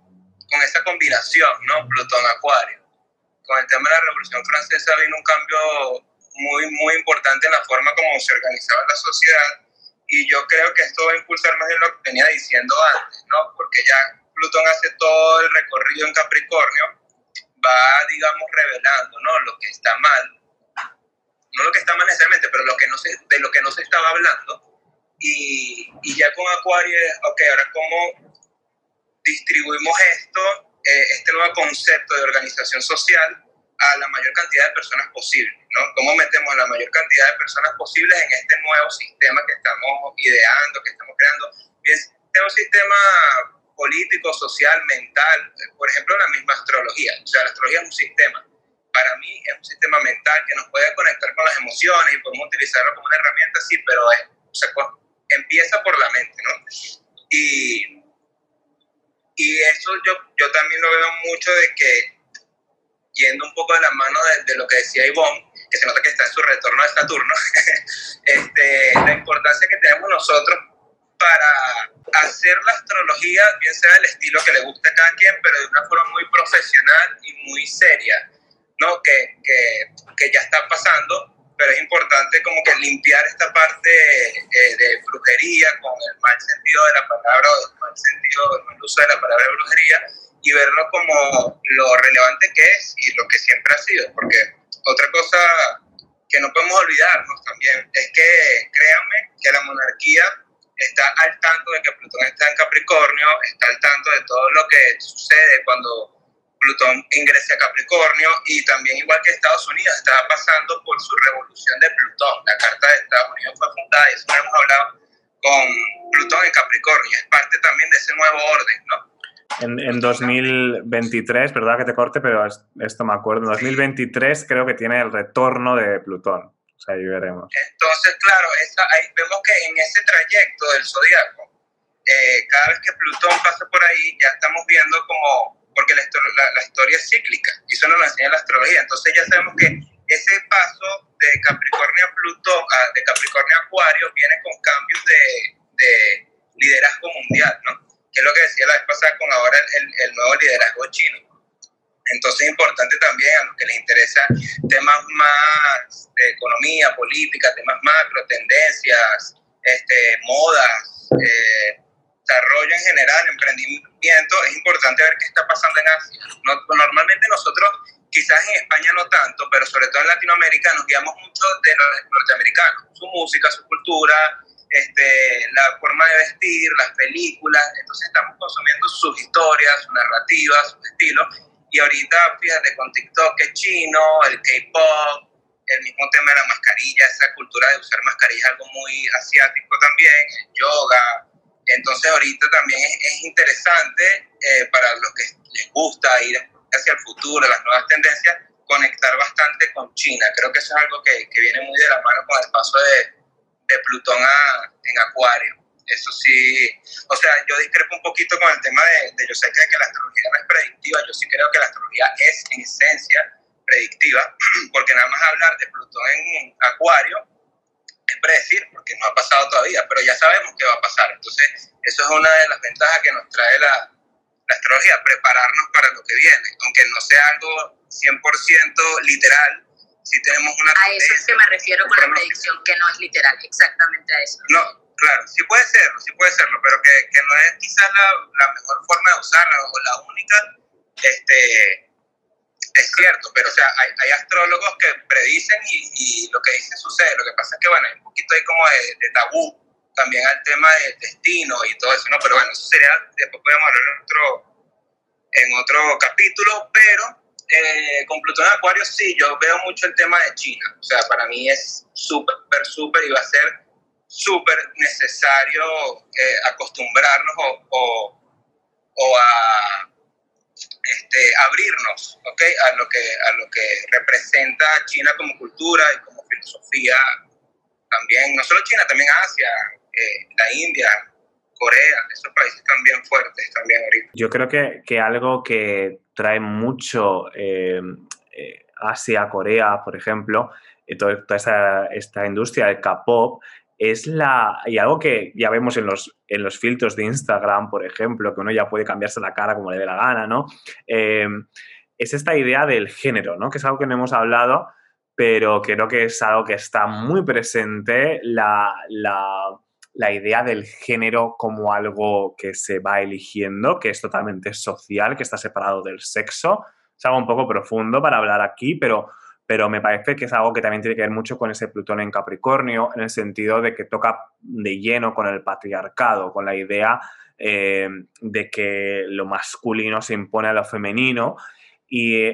con esa combinación, ¿no? Plutón-Acuario. Con el tema de la Revolución Francesa vino un cambio muy, muy importante en la forma como se organizaba la sociedad y yo creo que esto va a impulsar más de lo que venía diciendo antes, ¿no? Porque ya Plutón hace todo el recorrido en Capricornio, va, digamos, revelando, ¿no? Lo que está mal, no lo que está mal necesariamente, pero lo que no se, de lo que no se estaba hablando. Y, y ya con Acuario, ok, ahora cómo distribuimos esto, eh, este nuevo concepto de organización social a la mayor cantidad de personas posible, ¿no? ¿Cómo metemos a la mayor cantidad de personas posibles en este nuevo sistema que estamos ideando, que estamos creando? Bien, este un sistema político, social, mental, por ejemplo, la misma astrología. O sea, la astrología es un sistema. Para mí es un sistema mental que nos puede conectar con las emociones y podemos utilizarlo como una herramienta, sí, pero es, o sea, empieza por la mente, ¿no? Y, y eso yo, yo también lo veo mucho de que yendo un poco de la mano de, lo que decía Ivonne, que se nota que está en su retorno de Saturno, este, la importancia que tenemos nosotros para hacer la astrología, bien sea del estilo que le guste a cada quien, pero de una forma muy profesional y muy seria, ¿no? Que, que, que ya está pasando, pero es importante como que limpiar esta parte eh, de brujería con el mal sentido de la palabra o el mal sentido, el mal uso de la palabra brujería, y verlo como lo relevante que es y lo que siempre ha sido, porque otra cosa que no podemos olvidarnos también es que créanme que la monarquía está al tanto de que Plutón está en Capricornio, está al tanto de todo lo que sucede cuando Plutón ingresa a Capricornio y también igual que Estados Unidos estaba pasando por su revolución de Plutón. La Carta de Estados Unidos fue fundada y eso lo hemos hablado con Plutón en Capricornio, es parte también de ese nuevo orden, ¿no? En, en, 2023, ¿verdad que te corte? Pero esto me acuerdo. En 2023 creo que tiene el retorno de Plutón. O sea, ahí veremos. Entonces, claro, ahí vemos que en ese trayecto del zodiaco, eh, cada vez que Plutón pasa por ahí, ya estamos viendo como, porque la, la, historia es cíclica, y eso nos lo enseña la astrología. Entonces, ya sabemos que ese paso de Capricornio a Plutón, de Capricornio a Acuario, viene con cambios de, de liderazgo mundial, ¿no? Que es lo que decía la vez pasada con ahora el, el nuevo liderazgo chino. Entonces es importante también a los que les interesa temas más de economía, política, temas macro, tendencias, este, modas, eh, desarrollo en general, emprendimiento, es importante ver qué está pasando en Asia. No, normalmente nosotros, quizás en España no tanto, pero sobre todo en Latinoamérica nos guiamos mucho de los norteamericanos, su música, su cultura, este, la forma de vestir, las películas, entonces estamos consumiendo sus historias, sus narrativas, su estilo, y ahorita, fíjate, con TikTok es chino, el K-pop, el mismo tema de la mascarilla, esa cultura de usar mascarilla es algo muy asiático también, el yoga, entonces ahorita también es, interesante eh, para los que les gusta ir hacia el futuro, las nuevas tendencias, conectar bastante con China. Creo que eso es algo que, que viene muy de la mano con el paso de, de Plutón en Acuario. Eso sí, o sea, yo discrepo un poquito con el tema de, yo sé que, que la astrología no es predictiva, yo sí creo que la astrología es en esencia predictiva, porque nada más hablar de Plutón en Acuario es predecir, porque no ha pasado todavía, pero ya sabemos que va a pasar. Entonces, eso es una de las ventajas que nos trae la, la astrología, prepararnos para lo que viene, aunque no sea algo 100% literal, si tenemos una... A eso es que me refiero con la predicción, que no es literal, exactamente a eso. No, claro, sí puede serlo, sí puede serlo, pero que, que no es quizás la, la, mejor forma de usarla o la única, este, es cierto, pero o sea, hay, hay astrólogos que predicen y, y, lo que dicen sucede. Lo que pasa es que, bueno, hay un poquito ahí como de, de tabú también al tema del destino y todo eso, ¿no? Pero bueno, eso sería, después podemos hablar en otro, en otro capítulo, pero eh, con Plutón en Acuario sí, yo veo mucho el tema de China. O sea, para mí es súper, súper y va a ser súper necesario eh, acostumbrarnos o, o, a este, abrirnos ¿okay? a, lo que, a lo que representa China como cultura y como filosofía también, no solo China, también Asia, eh, la India, Corea, esos países también fuertes también ahorita. Yo creo que, que algo que trae mucho eh, eh, Asia, Corea, por ejemplo, toda, toda esta, esta industria del K-pop, es la. Y algo que ya vemos en los, en los filtros de Instagram, por ejemplo, que uno ya puede cambiarse la cara como le dé la gana, ¿no? Eh, es esta idea del género, ¿no? Que es algo que no hemos hablado, pero creo que es algo que está muy presente, la, la, la idea del género como algo que se va eligiendo, que es totalmente social, que está separado del sexo. Es algo un poco profundo para hablar aquí, pero pero me parece que es algo que también tiene que ver mucho con ese Plutón en Capricornio, en el sentido de que toca de lleno con el patriarcado, con la idea eh, de que lo masculino se impone a lo femenino. Y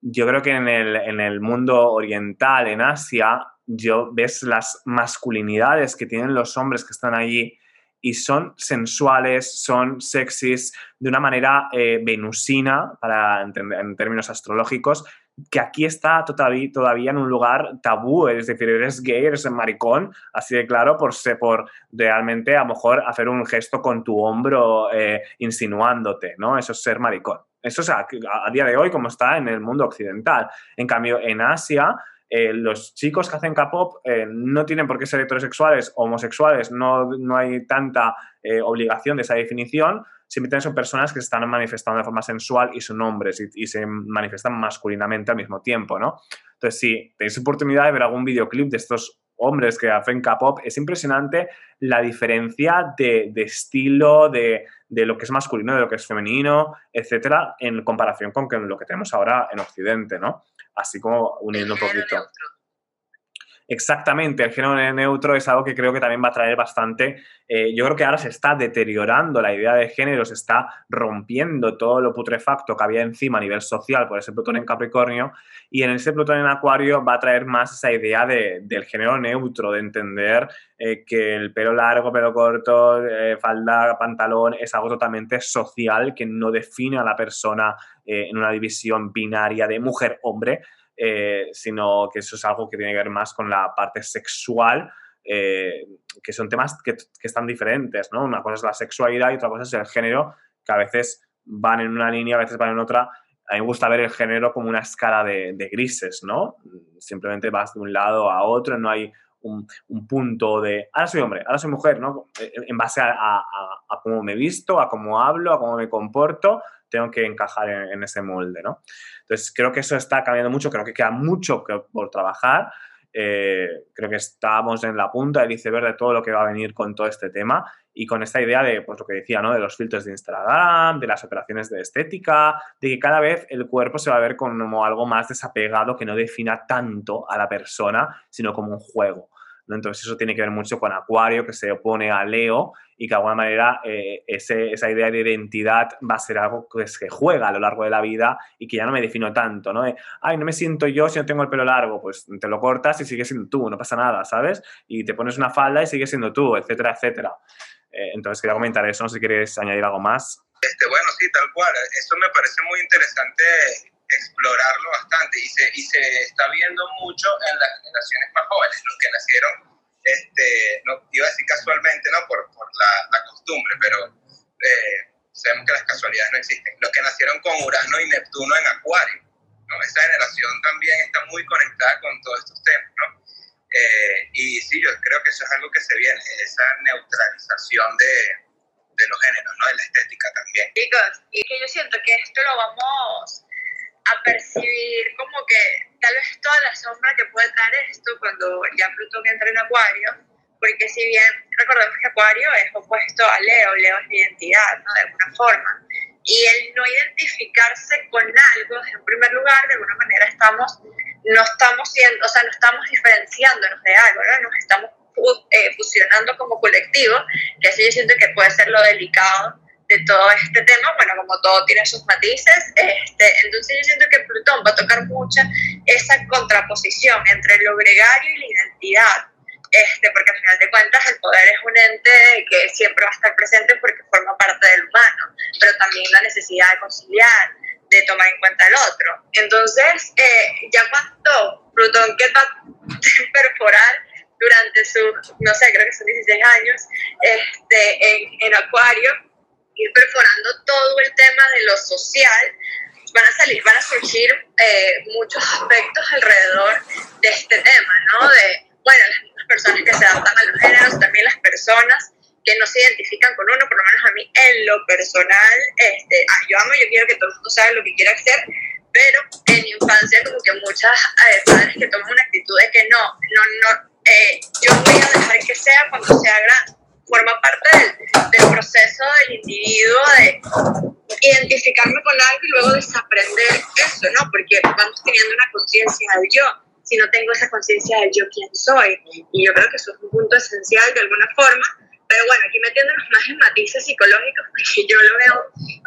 yo creo que en el, en el mundo oriental, en Asia, yo ves las masculinidades que tienen los hombres que están allí y son sensuales, son sexys de una manera eh, venusina, para entender, en términos astrológicos, que aquí está todavía, todavía en un lugar tabú, es decir, eres gay, eres maricón, así de claro, por, por realmente a lo mejor hacer un gesto con tu hombro eh, insinuándote, ¿no? Eso es ser maricón. Eso es a, a, día de hoy como está en el mundo occidental. En cambio, en Asia, eh, los chicos que hacen K-pop eh, no tienen por qué ser heterosexuales o homosexuales, no, no hay tanta eh, obligación de esa definición, simplemente son personas que se están manifestando de forma sensual y son hombres y, se manifiestan masculinamente al mismo tiempo, ¿no? Entonces, si tenéis oportunidad de ver algún videoclip de estos hombres que hacen K-pop, es impresionante la diferencia de, de estilo, de, de, lo que es masculino, de lo que es femenino, etcétera, en comparación con lo que tenemos ahora en Occidente, ¿no? Así como uniendo un poquito. Exactamente, el género neutro es algo que creo que también va a traer bastante. Eh, yo creo que ahora se está deteriorando la idea de género, se está rompiendo todo lo putrefacto que había encima a nivel social por ese Plutón en Capricornio y en ese Plutón en Acuario va a traer más esa idea de, del género neutro, de entender eh, que el pelo largo, pelo corto, eh, falda, pantalón es algo totalmente social que no define a la persona en una división binaria de mujer-hombre eh, sino que eso es algo que tiene que ver más con la parte sexual, eh, que son temas que, están diferentes, ¿no? Una cosa es la sexualidad y otra cosa es el género, que a veces van en una línea, a veces van en otra. A mí me gusta ver el género como una escala de, grises, ¿no? Simplemente vas de un lado a otro, no hay un, un, punto de, ahora soy hombre, ahora soy mujer, ¿no? En base a, a, a, cómo me visto, a cómo hablo, a cómo me comporto, tengo que encajar en, en, ese molde, ¿no? Entonces, creo que eso está cambiando mucho, creo que queda mucho que, por trabajar. Eh, creo que estamos en la punta del iceberg de todo lo que va a venir con todo este tema y con esta idea de, pues lo que decía, ¿no? De los filtros de Instagram, de las operaciones de estética, de que cada vez el cuerpo se va a ver como algo más desapegado que no defina tanto a la persona, sino como un juego. ¿No? Entonces eso tiene que ver mucho con Acuario, que se opone a Leo y que de alguna manera eh, ese, esa idea de identidad va a ser algo que, que juega a lo largo de la vida y que ya no me defino tanto, ¿no? Ay, no me siento yo si no tengo el pelo largo, pues te lo cortas y sigues siendo tú, no pasa nada, ¿sabes? Y te pones una falda y sigues siendo tú, etcétera, etcétera. Eh, entonces quería comentar eso, no sé si quieres añadir algo más. Este, bueno, sí, tal cual. Eso me parece muy interesante explorarlo bastante y se, y se está viendo mucho en las generaciones más jóvenes, los que nacieron, este, no iba a decir casualmente, ¿no? Por, por la, la, costumbre, pero eh, sabemos que las casualidades no existen. Los que nacieron con Urano y Neptuno en Acuario, ¿no? Esa generación también está muy conectada con todos estos temas, ¿no? Eh, y sí, yo creo que eso es algo que se viene, esa neutralización de, de los géneros, ¿no? De la estética también. Chicos, y que yo siento que esto lo vamos a percibir como que tal vez toda la sombra que puede traer esto cuando ya Plutón entra en Acuario, porque si bien recordemos que Acuario es opuesto a Leo, Leo es identidad, ¿no? De alguna forma. Y el no identificarse con algo, en primer lugar, de alguna manera estamos, no estamos siendo, o sea, no estamos diferenciándonos de algo, ¿no? Nos estamos eh, fusionando como colectivo, que así yo siento que puede ser lo delicado de todo este tema, bueno, como todo tiene sus matices, este, entonces yo siento que Plutón va a tocar mucho esa contraposición entre lo gregario y la identidad, este, porque al final de cuentas el poder es un ente que siempre va a estar presente porque forma parte del humano, pero también la necesidad de conciliar, de tomar en cuenta el otro. Entonces, eh, ya cuando Plutón que va a perforar durante sus, no sé, creo que son 16 años, este, en, en Acuario, ir perforando todo el tema de lo social, van a salir, van a surgir eh, muchos aspectos alrededor de este tema, ¿no? De, bueno, las personas que se adaptan a los géneros, también las personas que no se identifican con uno, por lo menos a mí en lo personal, este, ah, yo amo, yo quiero que todo el mundo sabe lo que quiera hacer, pero en infancia como que muchas eh, padres que toman una actitud de que no, no, no, eh, yo voy a dejar que sea cuando sea grande forma parte del, proceso del individuo de identificarme con algo y luego desaprender eso, ¿no? Porque vamos teniendo una conciencia del yo. Si no tengo esa conciencia del yo, ¿quién soy? Y yo creo que eso es un punto esencial de alguna forma. Pero bueno, aquí metiéndonos más en matices psicológicos, porque yo lo veo,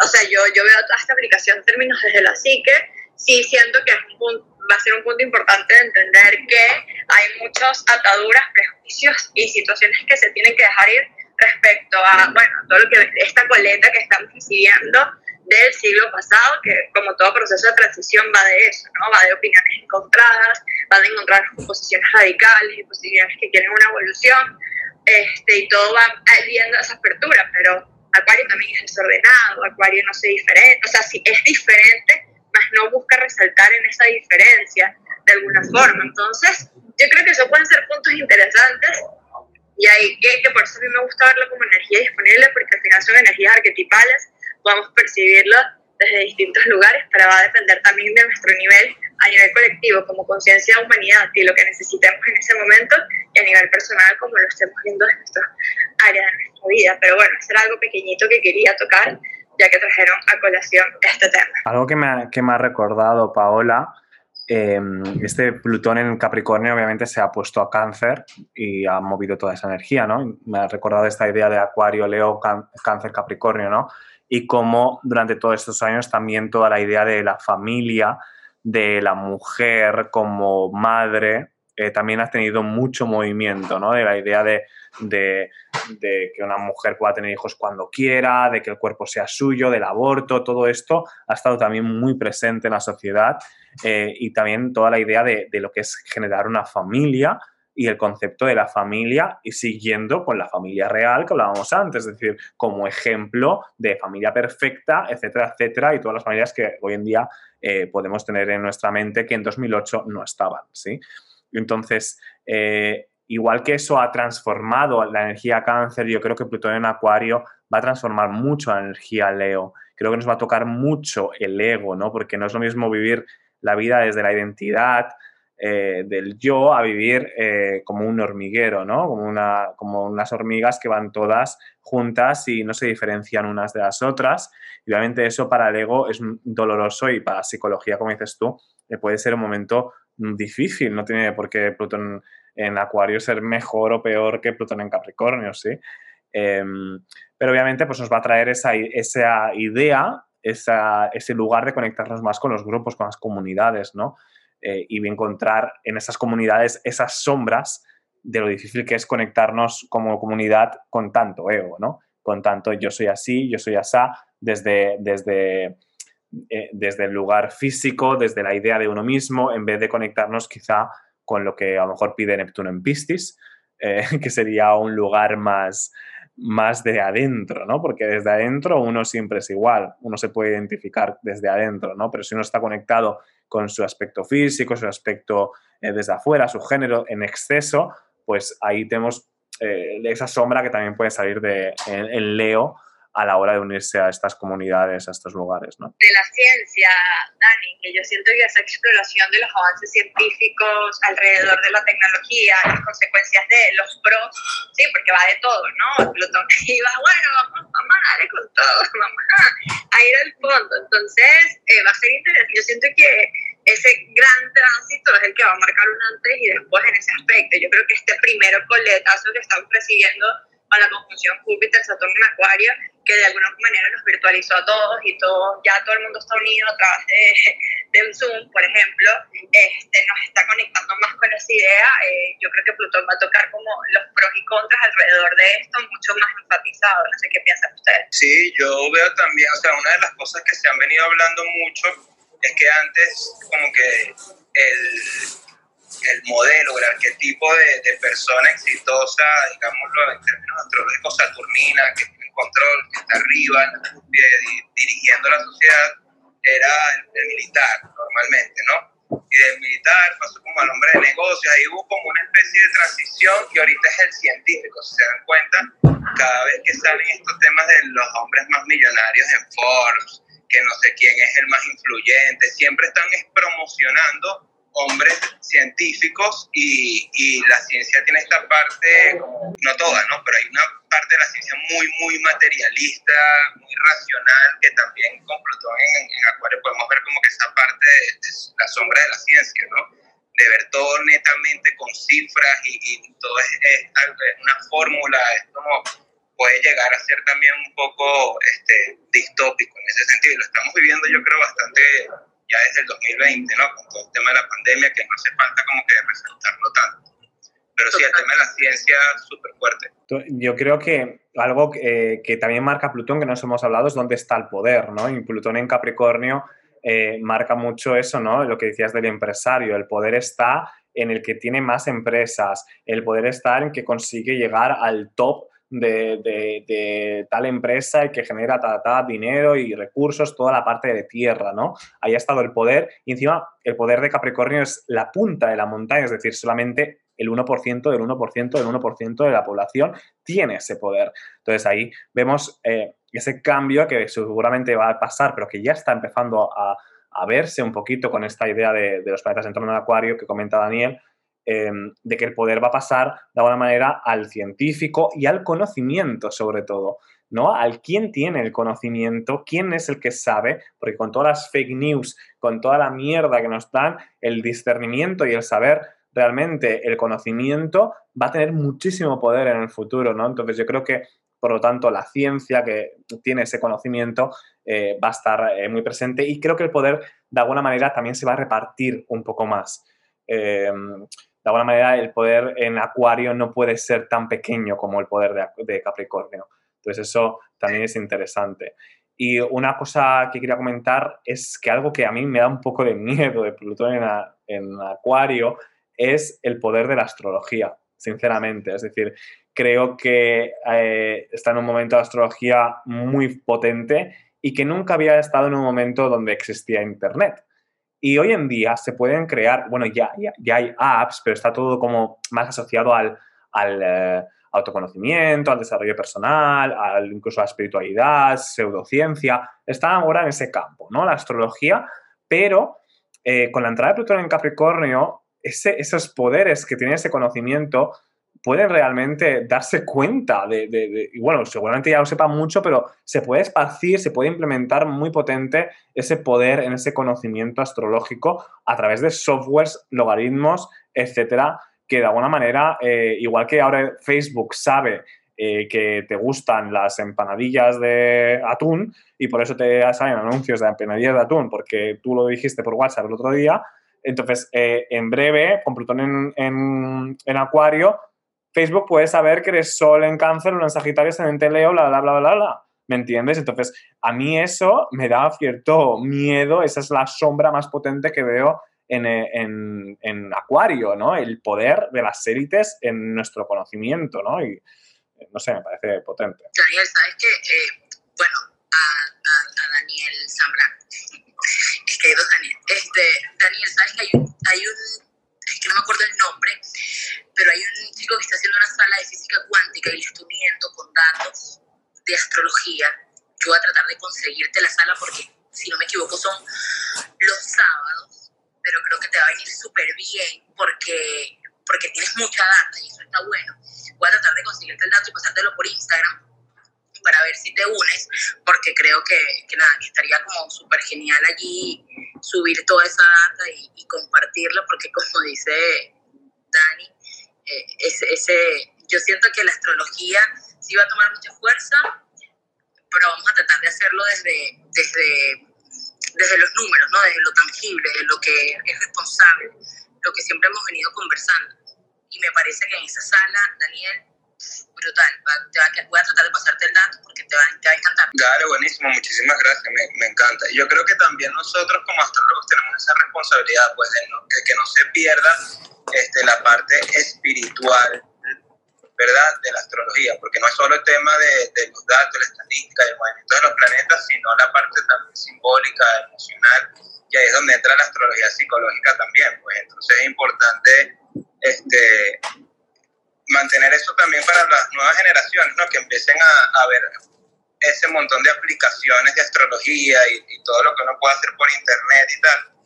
o sea, yo, yo veo toda esta aplicación en términos desde la psique, sí siento que va a ser un punto importante de entender que hay muchas ataduras, prejuicios y situaciones que se tienen que dejar ir respecto a, bueno, todo lo que esta coleta que estamos recibiendo del siglo pasado, que como todo proceso de transición va de eso, ¿no? Va de opiniones encontradas, va de encontrar posiciones radicales y posiciones que quieren una evolución, este, y todo va viendo esa apertura, pero Acuario también es desordenado, Acuario no se diferente, o sea, sí es diferente, mas no busca resaltar en esa diferencia de alguna forma. Entonces, yo creo que eso pueden ser puntos interesantes y ahí que, que por eso a mí me gusta verlo como energía disponible, porque al final son energías arquetipales, podemos percibirlo desde distintos lugares, pero va a depender también de nuestro nivel a nivel colectivo, como conciencia de humanidad y lo que necesitemos en ese momento, y a nivel personal, como lo estemos viendo en nuestra área de nuestra vida. Pero bueno, eso era algo pequeñito que quería tocar, ya que trajeron a colación este tema. Algo que me ha, que me ha recordado Paola Em, este Plutón en Capricornio obviamente se ha puesto a cáncer y ha movido toda esa energía, ¿no? Me ha recordado esta idea de Acuario, Leo, cáncer, Capricornio, ¿no? Y cómo durante todos estos años también toda la idea de la familia, de la mujer como madre, eh, también ha tenido mucho movimiento, ¿no? De la idea de, de, que una mujer pueda tener hijos cuando quiera, de que el cuerpo sea suyo, del aborto, todo esto ha estado también muy presente en la sociedad eh, y también toda la idea de, lo que es generar una familia y el concepto de la familia y siguiendo con la familia real que hablábamos antes, es decir, como ejemplo de familia perfecta, etcétera, etcétera, y todas las familias que hoy en día eh, podemos tener en nuestra mente que en 2008 no estaban, ¿sí? Entonces, eh, igual que eso ha transformado la energía cáncer, yo creo que Plutón en Acuario va a transformar mucho la energía Leo. Creo que nos va a tocar mucho el ego, ¿no? Porque no es lo mismo vivir la vida desde la identidad eh, del yo a vivir eh, como un hormiguero, ¿no? Como, una, como unas hormigas que van todas juntas y no se diferencian unas de las otras. Y obviamente eso para el ego es doloroso y para psicología, como dices tú, puede ser un momento difícil, no tiene por qué Plutón en Acuario ser mejor o peor que Plutón en Capricornio, ¿sí? Em, pero obviamente pues nos va a traer esa, esa idea, esa, ese lugar de conectarnos más con los grupos, con las comunidades, ¿no? Eh, y encontrar en esas comunidades esas sombras de lo difícil que es conectarnos como comunidad con tanto ego, ¿no? Con tanto yo soy así, yo soy asá, desde, desde eh, desde el lugar físico, desde la idea de uno mismo, en vez de conectarnos quizá con lo que a lo mejor pide Neptuno en Piscis, eh, que sería un lugar más, más de adentro, ¿no? Porque desde adentro uno siempre es igual, uno se puede identificar desde adentro, ¿no? Pero si uno está conectado con su aspecto físico, su aspecto eh, desde afuera, su género en exceso, pues ahí tenemos esa sombra que también puede salir de, en Leo a la hora de unirse a estas comunidades, a estos lugares, ¿no? De la ciencia, Dani, que yo siento que esa exploración de los avances científicos alrededor de la tecnología, las consecuencias de los pros, sí, porque va de todo, ¿no? Plutón iba, bueno, vamos, a darle con todo, vamos a, ir al fondo. Entonces, eh, va a ser interesante. Yo siento que ese gran tránsito es el que va a marcar un antes y después en ese aspecto. Yo creo que este primero coletazo que están persiguiendo a la conjunción Júpiter-Saturno en Acuario, que de alguna manera nos virtualizó a todos y todo, ya todo el mundo está unido a través de, de Zoom, por ejemplo, este, nos está conectando más con esa idea. Eh, yo creo que Plutón va a tocar como los pros y contras alrededor de esto, mucho más enfatizado. No sé qué piensan ustedes. Sí, yo veo también, o sea, una de las cosas que se han venido hablando mucho es que antes como que el, el modelo, el arquetipo de, de, persona exitosa, digámoslo en términos astrológicos, saturnina, que tiene control, que está arriba en la dirigiendo la sociedad, era el, militar normalmente, ¿no? Y del militar pasó como al hombre de negocios, ahí hubo como una especie de transición y ahorita es el científico, si se dan cuenta, cada vez que salen estos temas de los hombres más millonarios en Forbes, que no sé quién es el más influyente, siempre están promocionando hombres científicos y, y, la ciencia tiene esta parte, no toda, ¿no? Pero hay una parte de la ciencia muy, muy materialista, muy racional, que también con Plutón en, en Acuario podemos ver como que esa parte de, la sombra de la ciencia, ¿no? De ver todo netamente con cifras y, y todo es, es, una fórmula, es como puede llegar a ser también un poco este, distópico en ese sentido. Y lo estamos viviendo yo creo bastante ya desde el 2020, ¿no? Con todo el tema de la pandemia, que no hace falta como que resaltarlo tanto. Pero sí, el tema de la ciencia es súper fuerte. Yo creo que algo que, que, también marca Plutón, que no hemos hablado, es dónde está el poder, ¿no? Y Plutón en Capricornio eh, marca mucho eso, ¿no? Lo que decías del empresario. El poder está en el que tiene más empresas, el poder está en que consigue llegar al top de, tal empresa y que genera ta, dinero y recursos, toda la parte de tierra, ¿no? Ahí ha estado el poder y encima el poder de Capricornio es la punta de la montaña, es decir, solamente el 1% del 1% del 1% de la población tiene ese poder. Entonces ahí vemos eh, ese cambio que seguramente va a pasar, pero que ya está empezando a, verse un poquito con esta idea de, de los planetas en torno al Acuario que comenta Daniel, Em, de que el poder va a pasar de alguna manera al científico y al conocimiento sobre todo, ¿no? Al quién tiene el conocimiento, quién es el que sabe, porque con todas las fake news, con toda la mierda que nos dan, el discernimiento y el saber realmente el conocimiento va a tener muchísimo poder en el futuro, ¿no? Entonces yo creo que, por lo tanto, la ciencia que tiene ese conocimiento eh, va a estar eh, muy presente y creo que el poder, de alguna manera, también se va a repartir un poco más. Em, de alguna manera el poder en Acuario no puede ser tan pequeño como el poder de, Capricornio. Entonces eso también es interesante. Y una cosa que quería comentar es que algo que a mí me da un poco de miedo de Plutón en, Acuario es el poder de la astrología, sinceramente. Es decir, creo que eh, está en un momento de astrología muy potente y que nunca había estado en un momento donde existía Internet. Y hoy en día se pueden crear, bueno, ya, ya, hay apps, pero está todo como más asociado al, al eh, autoconocimiento, al desarrollo personal, al, incluso a la espiritualidad, pseudociencia. Está ahora en ese campo, ¿no? La astrología, pero eh, con la entrada de Plutón en Capricornio, ese, esos poderes que tiene ese conocimiento pueden realmente darse cuenta de, de, bueno, seguramente ya lo sepan mucho, pero se puede esparcir, se puede implementar muy potente ese poder en ese conocimiento astrológico a través de softwares, logaritmos, etcétera, que de alguna manera, eh, igual que ahora Facebook sabe eh, que te gustan las empanadillas de atún y por eso te salen anuncios de empanadillas de atún, porque tú lo dijiste por WhatsApp el otro día, entonces, eh, en breve, con Plutón en, en, en Acuario, Facebook puede saber que eres Sol en Cáncer, o en Sagitario, en Leo, bla, bla, bla, bla, bla. ¿Me entiendes? Entonces, a mí eso me da cierto miedo, esa es la sombra más potente que veo en, en, en Acuario, ¿no? El poder de las élites en nuestro conocimiento, ¿no? Y no sé, me parece potente. Daniel, ¿sabes qué? Eh, bueno, a, a, Daniel Zambrano. Es que hay dos Daniel. Este, Daniel, ¿sabes que hay hay un es que no me acuerdo el nombre, pero hay un chico que está haciendo una sala de física cuántica y le estoy viendo con datos de astrología conseguirte la sala porque, si no me equivoco, son los sábados, pero creo que te va a venir súper bien porque, porque tienes mucha data y eso está bueno. Voy a tratar de conseguirte el dato y pasártelo por Instagram para ver si te unes, porque creo que, que nada, estaría como súper genial allí subir toda esa data y, compartirla, porque como dice ese, ese, yo siento que la astrología sí va a tomar mucha fuerza, pero vamos a tratar de hacerlo desde, desde, desde los números, ¿no? desde lo tangible, de lo que es responsable, lo que siempre hemos venido conversando. Y me parece que en esa sala, Daniel, brutal. voy a tratar de pasarte el dato porque te va, te va a encantar. Dale, buenísimo, muchísimas gracias, me, me, encanta. Yo creo que también nosotros como astrólogos tenemos esa responsabilidad, pues, de no, que, no se pierda este, la parte espiritual, ¿verdad?, de la astrología, porque no es solo el tema de, de los datos, la estadística, el movimiento de los planetas, sino la parte también simbólica, emocional, y ahí es donde entra la astrología psicológica también, pues entonces es importante este, mantener eso también para las nuevas generaciones, ¿no? que empiecen a, a ver ese montón de aplicaciones de astrología y, y, todo lo que uno puede hacer por internet y tal.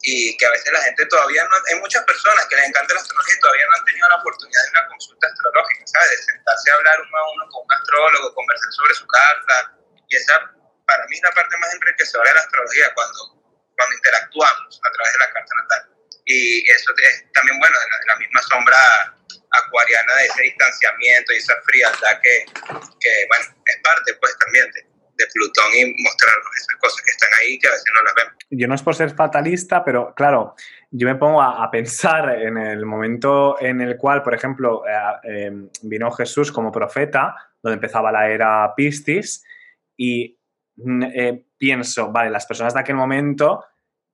Y que a veces la gente todavía no, hay muchas personas que les encanta la astrología y todavía no han tenido la oportunidad de una consulta astrológica, ¿sabes? De sentarse a hablar uno a uno con un astrólogo, conversar sobre su carta. Y esa, para mí, es la parte más enriquecedora de la astrología, cuando, cuando interactuamos a través de la carta natal. Y eso es también, bueno, de la, la misma sombra acuariana de ese distanciamiento y esa frialdad que, que bueno, es parte pues también de, de, Plutón y mostrarnos esas cosas que están ahí que a veces no las vemos. Yo no es por ser fatalista, pero claro, yo me pongo a, a pensar en el momento en el cual, por ejemplo, eh, eh, vino Jesús como profeta, donde empezaba la era Piscis, y eh, pienso, vale, las personas de aquel momento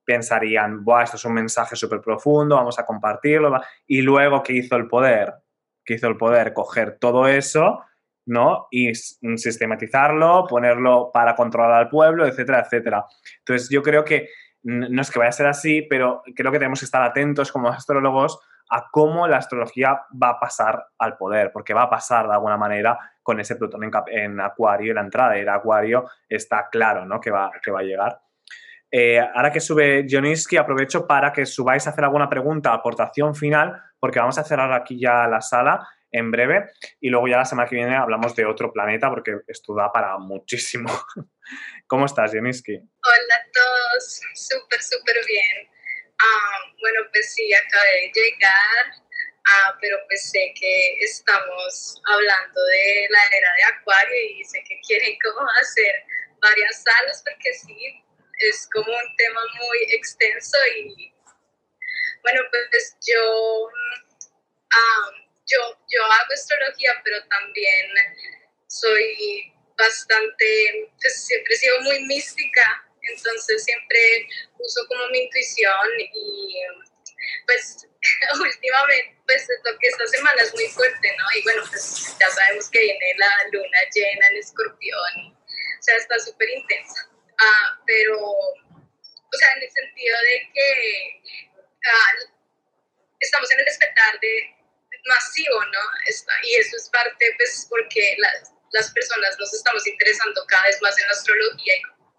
pensarían, Buah, esto es un mensaje súper profundo, vamos a compartirlo. Y luego, ¿qué hizo el poder? ¿Qué hizo el poder? Coger todo eso, ¿no? Y sistematizarlo, ponerlo para controlar al pueblo, etcétera, etcétera. Entonces, yo creo que no es que vaya a ser así, pero creo que tenemos que estar atentos como astrólogos a cómo la astrología va a pasar al poder, porque va a pasar de alguna manera con ese Plutón en, en Acuario la entrada de Acuario está claro, ¿no? Que va, que va a llegar. Eh, ahora que sube Joniski, aprovecho para que subáis a hacer alguna pregunta, aportación final, porque vamos a cerrar aquí ya la sala en breve y luego ya la semana que viene hablamos de otro planeta porque esto da para muchísimo. ¿Cómo estás, Joniski? Hola a todos, súper, súper bien. Um, bueno, pues sí, acabé de llegar, uh, pero pues sé que estamos hablando de la era de Acuario y sé que quieren como hacer varias salas porque sí, es como un tema muy extenso y bueno, pues yo, um, yo, yo hago astrología, pero también soy bastante, pues siempre he sido muy mística, entonces siempre uso como mi intuición y pues últimamente, pues lo que esta semana es muy fuerte, ¿no? Y bueno, pues ya sabemos que viene la luna llena en escorpión, o sea, está súper intensa. Uh, pero, o sea, en el sentido de que uh, estamos en el despertar de masivo, ¿no? Y eso es parte, pues, porque las, las personas nos estamos interesando cada vez más en la astrología y como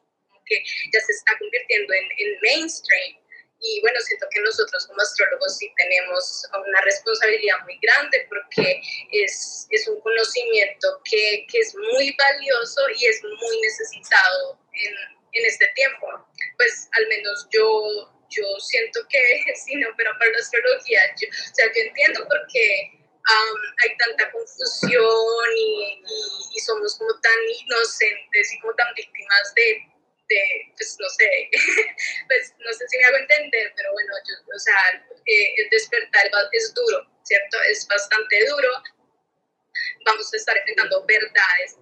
que ya se está convirtiendo en, en mainstream. Y bueno, siento que nosotros como astrólogos sí tenemos una responsabilidad muy grande porque es, es un conocimiento que, que, es muy valioso y es muy necesitado en, en este tiempo. Pues al menos yo, yo siento que sí, no, pero para la astrología, yo, o sea, yo entiendo porque um, hay tanta confusión y, y, y somos como tan inocentes y como tan víctimas de de, pues no sé, pues no sé si me hago entender, pero bueno, yo, o sea, eh, el despertar es duro, ¿cierto? Es bastante duro. Vamos a estar enfrentando verdades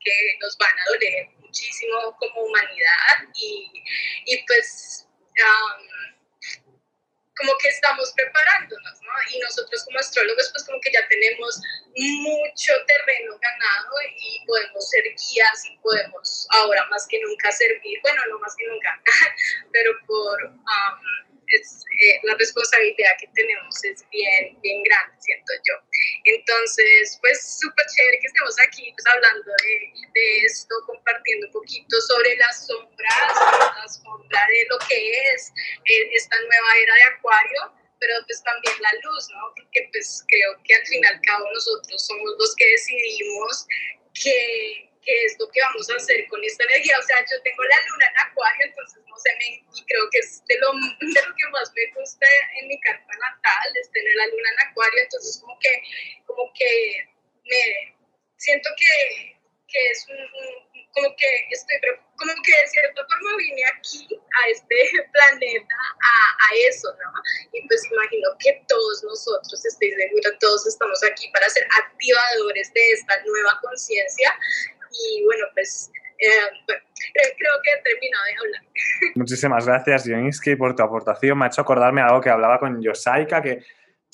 que nos van a doler muchísimo como humanidad y, y pues como que estamos preparándonos, ¿no? Y nosotros como astrólogos pues como que ya tenemos mucho terreno ganado y podemos ser guías y podemos ahora más que nunca servir, bueno, no más que nunca, pero por es, eh, la responsabilidad que tenemos es bien, bien grande, siento yo. Entonces, pues súper chévere que estemos aquí pues, hablando de, de, esto, compartiendo un poquito sobre las sombras, la sombra de lo que es eh, esta nueva era de Acuario pero pues también la luz, ¿no? Porque pues creo que al fin y al cabo nosotros somos los que decidimos que, qué es lo que vamos a hacer con esta energía. O sea, yo tengo la luna en acuario, entonces no sé, me, y creo que es de lo, de lo que más me gusta en mi carta natal, es tener la luna en acuario, entonces como que, como que me siento que, que es un como que estoy, como que de cierta forma vine aquí a este planeta a, a, eso, ¿no? Y pues imagino que todos nosotros, estoy segura, todos estamos aquí para ser activadores de esta nueva conciencia y bueno, pues eh, creo que he de hablar. Muchísimas gracias, Joniski, por tu aportación. Me ha hecho acordarme algo que hablaba con Yosaika, que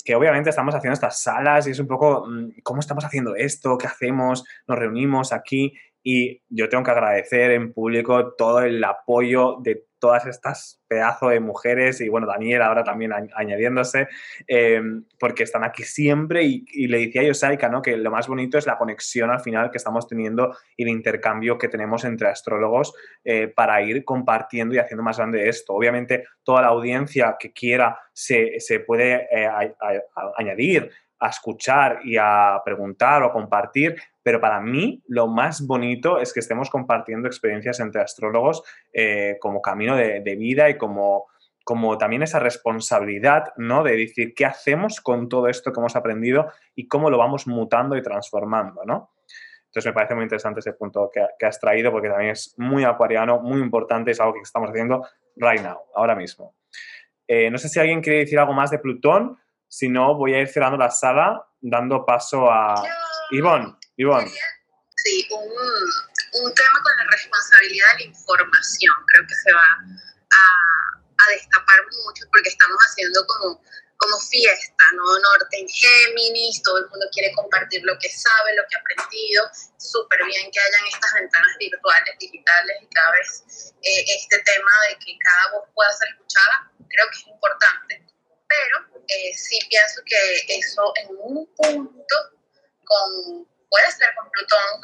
que obviamente estamos haciendo estas salas y es un poco, mm, ¿cómo estamos haciendo esto? ¿Qué hacemos? Nos reunimos aquí y yo tengo que agradecer en público todo el apoyo de todas estas pedazos de mujeres y bueno, Daniel ahora también añadiéndose, em, porque están aquí siempre y, le decía yo, Saika, ¿no? que lo más bonito es la conexión al final que estamos teniendo y el intercambio que tenemos entre astrólogos eh, para ir compartiendo y haciendo más grande esto. Obviamente toda la audiencia que quiera se, puede eh, añadir a escuchar y a preguntar o a compartir, pero para mí lo más bonito es que estemos compartiendo experiencias entre astrólogos eh, como camino de, vida y como, como también esa responsabilidad, ¿no? De decir qué hacemos con todo esto que hemos aprendido y cómo lo vamos mutando y transformando, ¿no? Entonces me parece muy interesante ese punto que, has traído porque también es muy acuariano, muy importante, es algo que estamos haciendo right now, ahora mismo. Eh, no sé si alguien quiere decir algo más de Plutón. Si no, voy a ir cerrando la sala, dando paso a Ivonne. Ivonne. Sí, un, un, tema con la responsabilidad de la información. Creo que se va a, a destapar mucho porque estamos haciendo como como fiesta, ¿no? Norte en Géminis, todo el mundo quiere compartir lo que sabe, lo que ha aprendido, súper bien que hayan estas ventanas virtuales, digitales y cada vez eh, este tema de que cada voz pueda ser escuchada, creo que es importante pero eh, sí pienso que eso en un punto, con, puede ser con Plutón,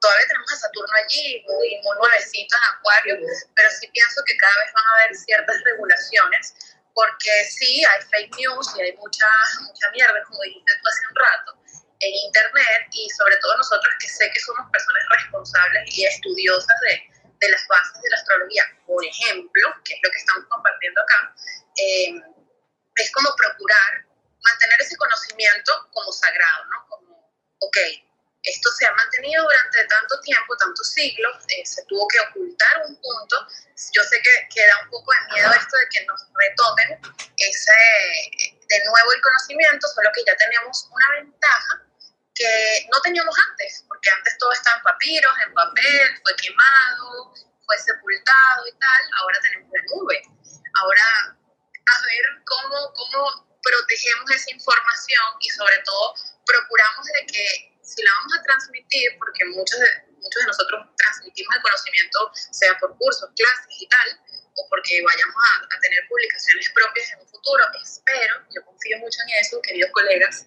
todavía tenemos a Saturno allí, muy, muy nuevecito en Acuario, pero sí pienso que cada vez van a haber ciertas regulaciones, porque sí hay fake news y hay mucha, mucha mierda, como dijiste tú hace un rato, en Internet y sobre todo nosotros que sé que somos personas responsables y estudiosas de, de las bases de la astrología, por ejemplo, que es lo que estamos compartiendo acá, eh, es como procurar mantener ese conocimiento como sagrado, ¿no? Como, ok, esto se ha mantenido durante tanto tiempo, tantos siglos, eh, se tuvo que ocultar un punto. Yo sé que, queda da un poco de miedo esto de que nos retomen ese, de nuevo el conocimiento, solo que ya teníamos una ventaja que no teníamos antes, porque antes todo estaba en papiros, en papel, fue quemado, fue sepultado y tal, ahora tenemos la nube. Ahora a ver cómo, cómo protegemos esa información y sobre todo procuramos de que si la vamos a transmitir, porque muchos de, muchos de nosotros transmitimos el conocimiento, sea por cursos, clases y tal, o porque vayamos a, a, tener publicaciones propias en un futuro, espero, yo confío mucho en eso, queridos colegas,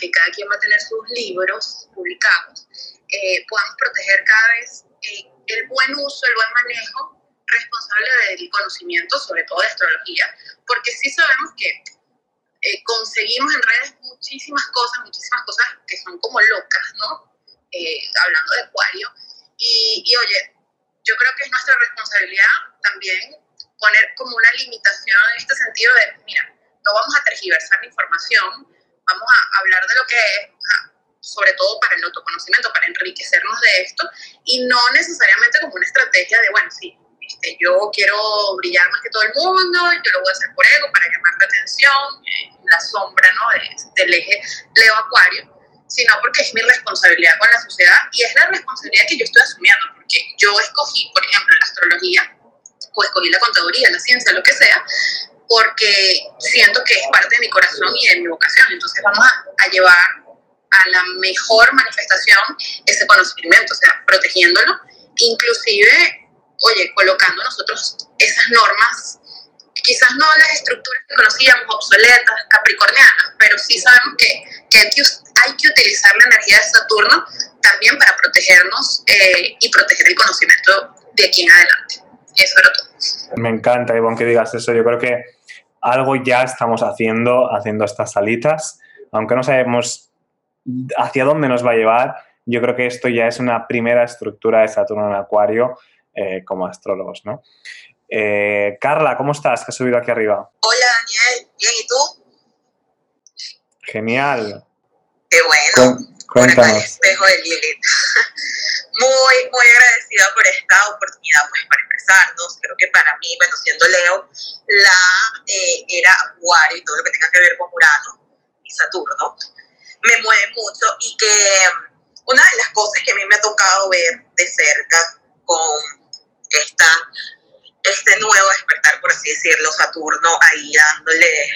que cada quien va a tener sus libros publicados, eh, podamos proteger cada vez eh, el buen uso, el buen manejo responsable del conocimiento, sobre todo de astrología, porque sí sabemos que eh, conseguimos en redes muchísimas cosas, muchísimas cosas que son como locas, ¿no? Eh, hablando de Acuario. Y, y, oye, yo creo que es nuestra responsabilidad también poner como una limitación en este sentido de, mira, no vamos a tergiversar la información, vamos a hablar de lo que es, sobre todo para el autoconocimiento, para enriquecernos de esto, y no necesariamente como una estrategia de, bueno, sí, este, yo quiero brillar más que todo el mundo, yo lo voy a hacer por ego, para llamar la atención, eh, la sombra ¿no? del eje Leo Acuario, sino porque es mi responsabilidad con la sociedad y es la responsabilidad que yo estoy asumiendo, porque yo escogí, por ejemplo, la astrología, o escogí la contaduría, la ciencia, lo que sea, porque siento que es parte de mi corazón y de mi vocación. Entonces vamos a, a llevar a la mejor manifestación ese conocimiento, o sea, protegiéndolo, inclusive oye, colocando nosotros esas normas quizás no las estructuras que conocíamos, obsoletas, capricornianas, pero sí sabemos que, que hay, que hay que utilizar la energía de Saturno también para protegernos eh, y proteger el conocimiento de aquí en adelante. Eso era todo. Me encanta, Ivonne, que digas eso. Yo creo que algo ya estamos haciendo, haciendo estas salitas, aunque no sabemos hacia dónde nos va a llevar. Yo creo que esto ya es una primera estructura de Saturno en Acuario eh, como astrólogos, ¿no? Eh, Carla, ¿cómo estás? Que has subido aquí arriba. Hola, Daniel. Bien, ¿y tú? Genial. Qué bueno. Cuéntanos. el espejo de Lilith. muy, muy agradecida por esta oportunidad pues, para expresarnos. Creo que para mí, bueno, siendo Leo, la eh, era Acuario y todo lo que tenga que ver con Urano y Saturno, me mueve mucho y que una de las cosas que a mí me ha tocado ver de cerca con esta este nuevo despertar, por así decirlo, Saturno ahí dándole,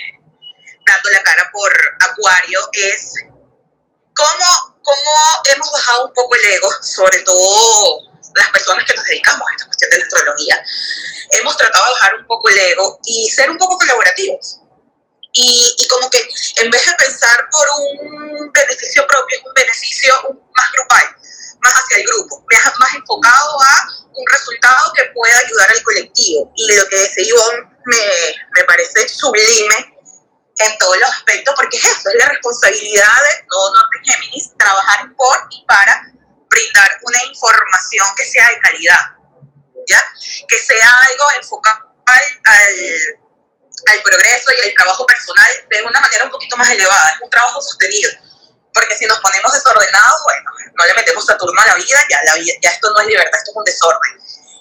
dando la cara por Acuario, es cómo, cómo hemos bajado un poco el ego, sobre todo las personas que nos dedicamos a esta cuestión de la astrología. Hemos tratado de bajar un poco el ego y ser un poco colaborativos. Y, y como que en vez de pensar por un beneficio propio, un beneficio más grupal, más hacia el grupo, más, más enfocado a un resultado que pueda ayudar al colectivo. Y lo que decía Ivonne me, me parece sublime en todos los aspectos, porque es eso, es la responsabilidad de todo Norte Géminis, trabajar por y para brindar una información que sea de calidad, ¿ya? Que sea algo enfocado al, al, progreso y al trabajo personal de una manera un poquito más elevada, es un trabajo sostenido. Porque si nos ponemos desordenados, bueno, no le metemos Saturno a la vida, ya, la ya esto no es libertad, esto es un desorden.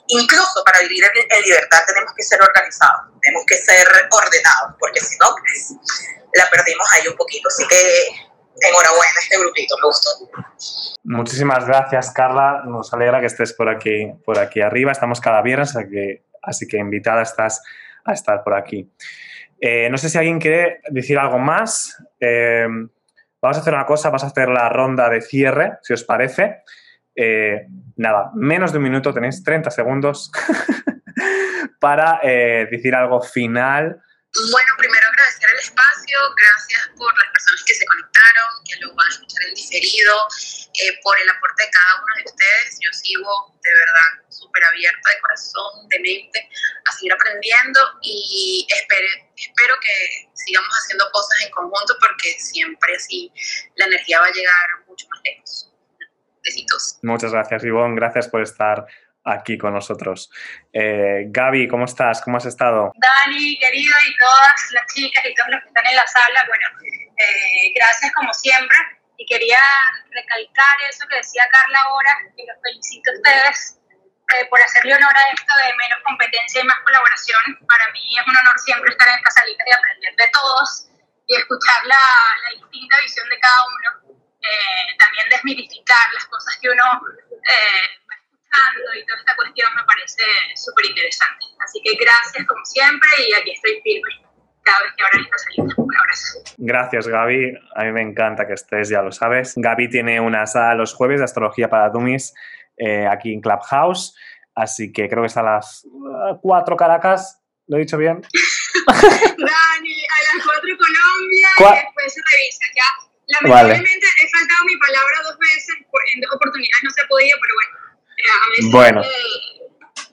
Incluso para vivir en, libertad tenemos que ser organizados, tenemos que ser ordenados, porque si no, pues la perdimos ahí un poquito. Así que enhorabuena este grupito, me gustó. Muchísimas gracias, Carla. Nos alegra que estés por aquí, por aquí arriba. Estamos cada viernes, así que, así que invitada estás a estar por aquí. Eh, no sé si alguien quiere decir algo más. Eh, Vamos a hacer una cosa, vamos a hacer la ronda de cierre, si os parece. Eh, nada, menos de un minuto, tenéis 30 segundos para eh, decir algo final. Bueno, primero agradecer el espacio, gracias por las personas que se conectaron, que lo van a escuchar en diferido, eh, por el aporte de cada uno de ustedes. Yo sigo de verdad súper abierta de corazón, de mente, a seguir aprendiendo y espero, espero que sigamos haciendo cosas en conjunto porque siempre así la energía va a llegar mucho más lejos. Besitos. Muchas gracias, Ivonne. Gracias por estar aquí con nosotros. Eh, Gaby, ¿cómo estás? ¿Cómo has estado? Dani, querido, y todas las chicas y todos los que están en la sala, bueno, eh, gracias como siempre. Y quería recalcar eso que decía Carla ahora, y los felicito a ustedes eh, por hacerle honor a esto de menos competencia y más colaboración. Para mí es un honor siempre estar en esta salita y aprender de todos y escuchar la, la distinta visión de cada uno. Eh, también desmitificar las cosas que uno eh, escuchando y toda esta cuestión me parece súper interesante. Así que gracias como siempre y aquí estoy firme cada vez que esta. Un abrazo. Gracias, Gaby. A mí me encanta que estés, ya lo sabes. Gaby tiene una sala los jueves de astrología para dummies eh, aquí en Clubhouse. Así que creo que está a las 4 Caracas. ¿Lo he dicho bien? Dani, a las 4 Colombia y después se revisa. Ya, lamentablemente he faltado mi palabra dos veces, en dos oportunidades no se ha podido, pero bueno, eh, a veces bueno.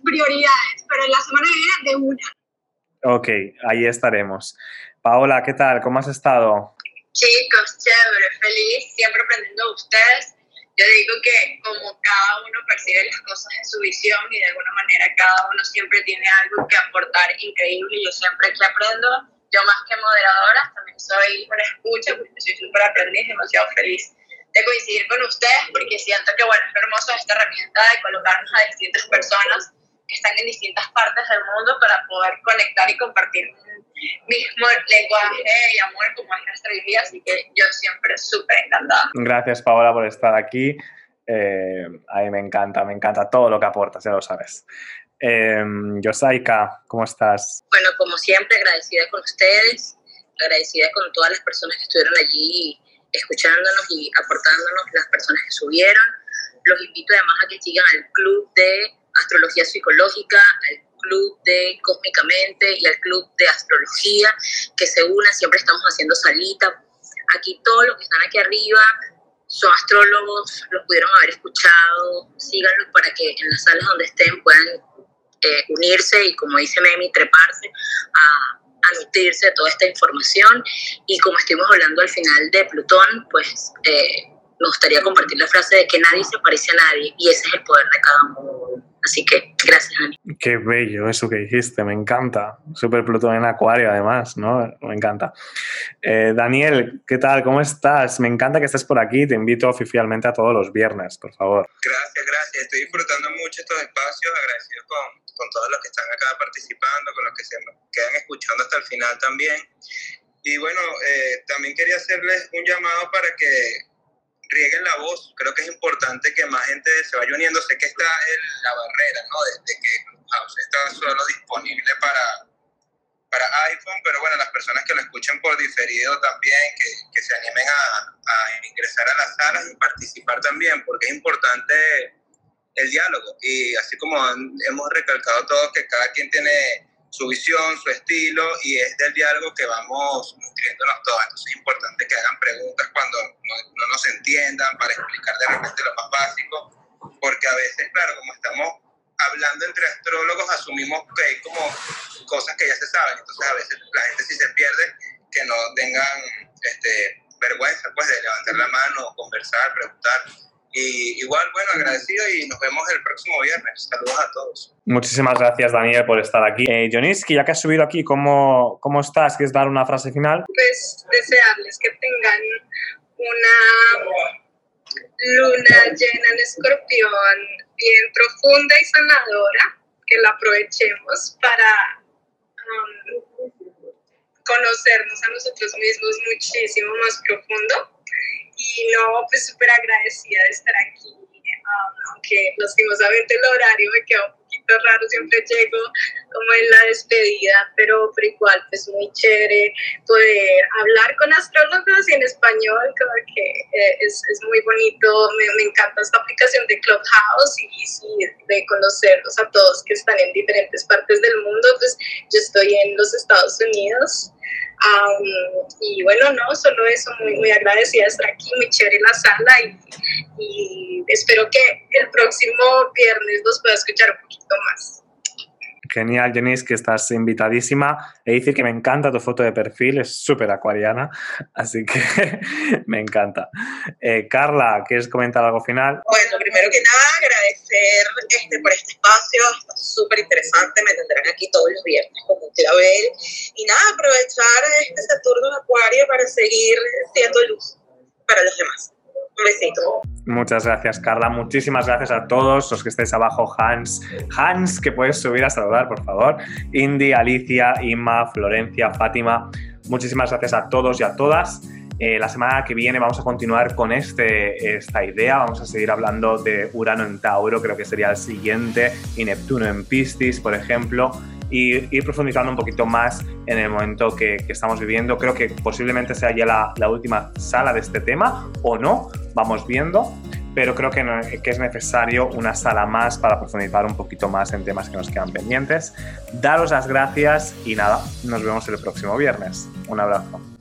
prioridades. Pero en la semana que viene, de una. Ok, ahí estaremos. Paola, ¿qué tal? ¿Cómo has estado? Chicos, chévere, feliz, siempre aprendiendo de ustedes yo digo que como cada uno percibe las cosas en su visión y de alguna manera cada uno siempre tiene algo que aportar increíble, yo siempre que aprendo, yo más que moderadora, también soy una escucha, porque soy súper aprendiz, demasiado feliz de coincidir con ustedes, porque siento que, bueno, es hermoso esta herramienta de colocarnos a distintas personas que están en distintas partes del mundo para poder conectar y compartir mismo lenguaje y amor como es nuestra vida, así que yo siempre súper encantada. Gracias Paola por estar aquí. Eh, a mí me encanta, me encanta todo lo que aportas, ya lo sabes. Eh, Yosaika, ¿cómo estás? Bueno, como siempre, agradecida con ustedes, agradecida con todas las personas que estuvieron allí escuchándonos y aportándonos, las personas que subieron. Los invito además a que sigan al club de astrología psicológica, al club de Cósmicamente y al club de Astrología, que se unan, siempre estamos haciendo salita. Aquí todos los que están aquí arriba son astrólogos, los pudieron haber escuchado, síganlos para que en las salas donde estén puedan eh, unirse y como dice Memi, treparse a, a, nutrirse de toda esta información. Y como estuvimos hablando al final de Plutón, pues eh, me gustaría compartir la frase de que nadie se parece a nadie y ese es el poder de cada uno. Así que gracias, Dani. Qué bello eso que dijiste, me encanta. Super Plutón en Acuario, además, ¿no? Me encanta. Eh, Daniel, ¿qué tal? ¿Cómo estás? Me encanta que estés por aquí. Te invito oficialmente a todos los viernes, por favor. Gracias, gracias. Estoy disfrutando mucho estos espacios, agradecido con, con todos los que están acá participando, con los que se quedan escuchando hasta el final también. Y bueno, eh, también quería hacerles un llamado para que rieguen la voz. Creo que es importante que más gente se vaya uniendo. Sé que está la barrera, ¿no? Desde que Clubhouse está solo disponible para, para iPhone, pero bueno, las personas que lo escuchen por diferido también, que, que se animen a, a, ingresar a las salas y participar también, porque es importante el diálogo. Y así como hemos recalcado todos que cada quien tiene su visión, su estilo, y es del diálogo que vamos nutriéndonos todos. Entonces es importante que hagan preguntas cuando no, no, nos entiendan, para explicar de repente lo más básico, porque a veces, claro, como estamos hablando entre astrólogos, asumimos que hay como cosas que ya se saben, entonces a veces la gente sí se pierde, que no tengan este, vergüenza pues de levantar la mano, conversar, preguntar y igual, bueno, agradecido y nos vemos el próximo viernes. Saludos a todos. Muchísimas gracias, Daniel, por estar aquí. Eh, Joniski, ya que has subido aquí, ¿cómo, ¿cómo estás? ¿Quieres dar una frase final? Pues desearles que tengan una luna llena en escorpión, bien profunda y sanadora, que la aprovechemos para um, conocernos a nosotros mismos muchísimo más profundo y no, pues súper agradecida de estar aquí, um, aunque lastimosamente el horario me queda un poquito raro, siempre llego como en la despedida, pero, pero igual, pues muy chévere poder hablar con astrólogos y en español, como que eh, es, es, muy bonito, me, encanta esta aplicación de Clubhouse y, sí, de conocerlos a todos que están en diferentes partes del mundo, pues yo estoy en los Estados Unidos. Um, y bueno, no, solo eso, muy, muy agradecida de estar aquí, muy chévere la sala y, y espero que el próximo viernes los pueda escuchar un poquito más. Genial, Janice, que estás invitadísima. He decir que me encanta tu foto de perfil, es súper acuariana, así que me encanta. Eh, Carla, ¿quieres comentar algo final? Bueno, primero que nada, agradecer este, por este espacio, está súper interesante, me tendrán aquí todos los viernes con un clavel. Y nada, aprovechar este Saturno Acuario para seguir siendo luz para los demás. Un besito. Muchas gracias, Carla. Muchísimas gracias a todos los que estéis abajo. Hans, Hans, que puedes subir a saludar, por favor. Indy, Alicia, Inma, Florencia, Fátima. Muchísimas gracias a todos y a todas. Eh, la semana que viene vamos a continuar con este, esta idea. Vamos a seguir hablando de Urano en Tauro, creo que sería el siguiente, y Neptuno en Piscis, por ejemplo y ir profundizando un poquito más en el momento que, estamos viviendo. Creo que posiblemente sea ya la, la, última sala de este tema o no, vamos viendo, pero creo que, que es necesario una sala más para profundizar un poquito más en temas que nos quedan pendientes. Daros las gracias y nada, nos vemos el próximo viernes. Un abrazo.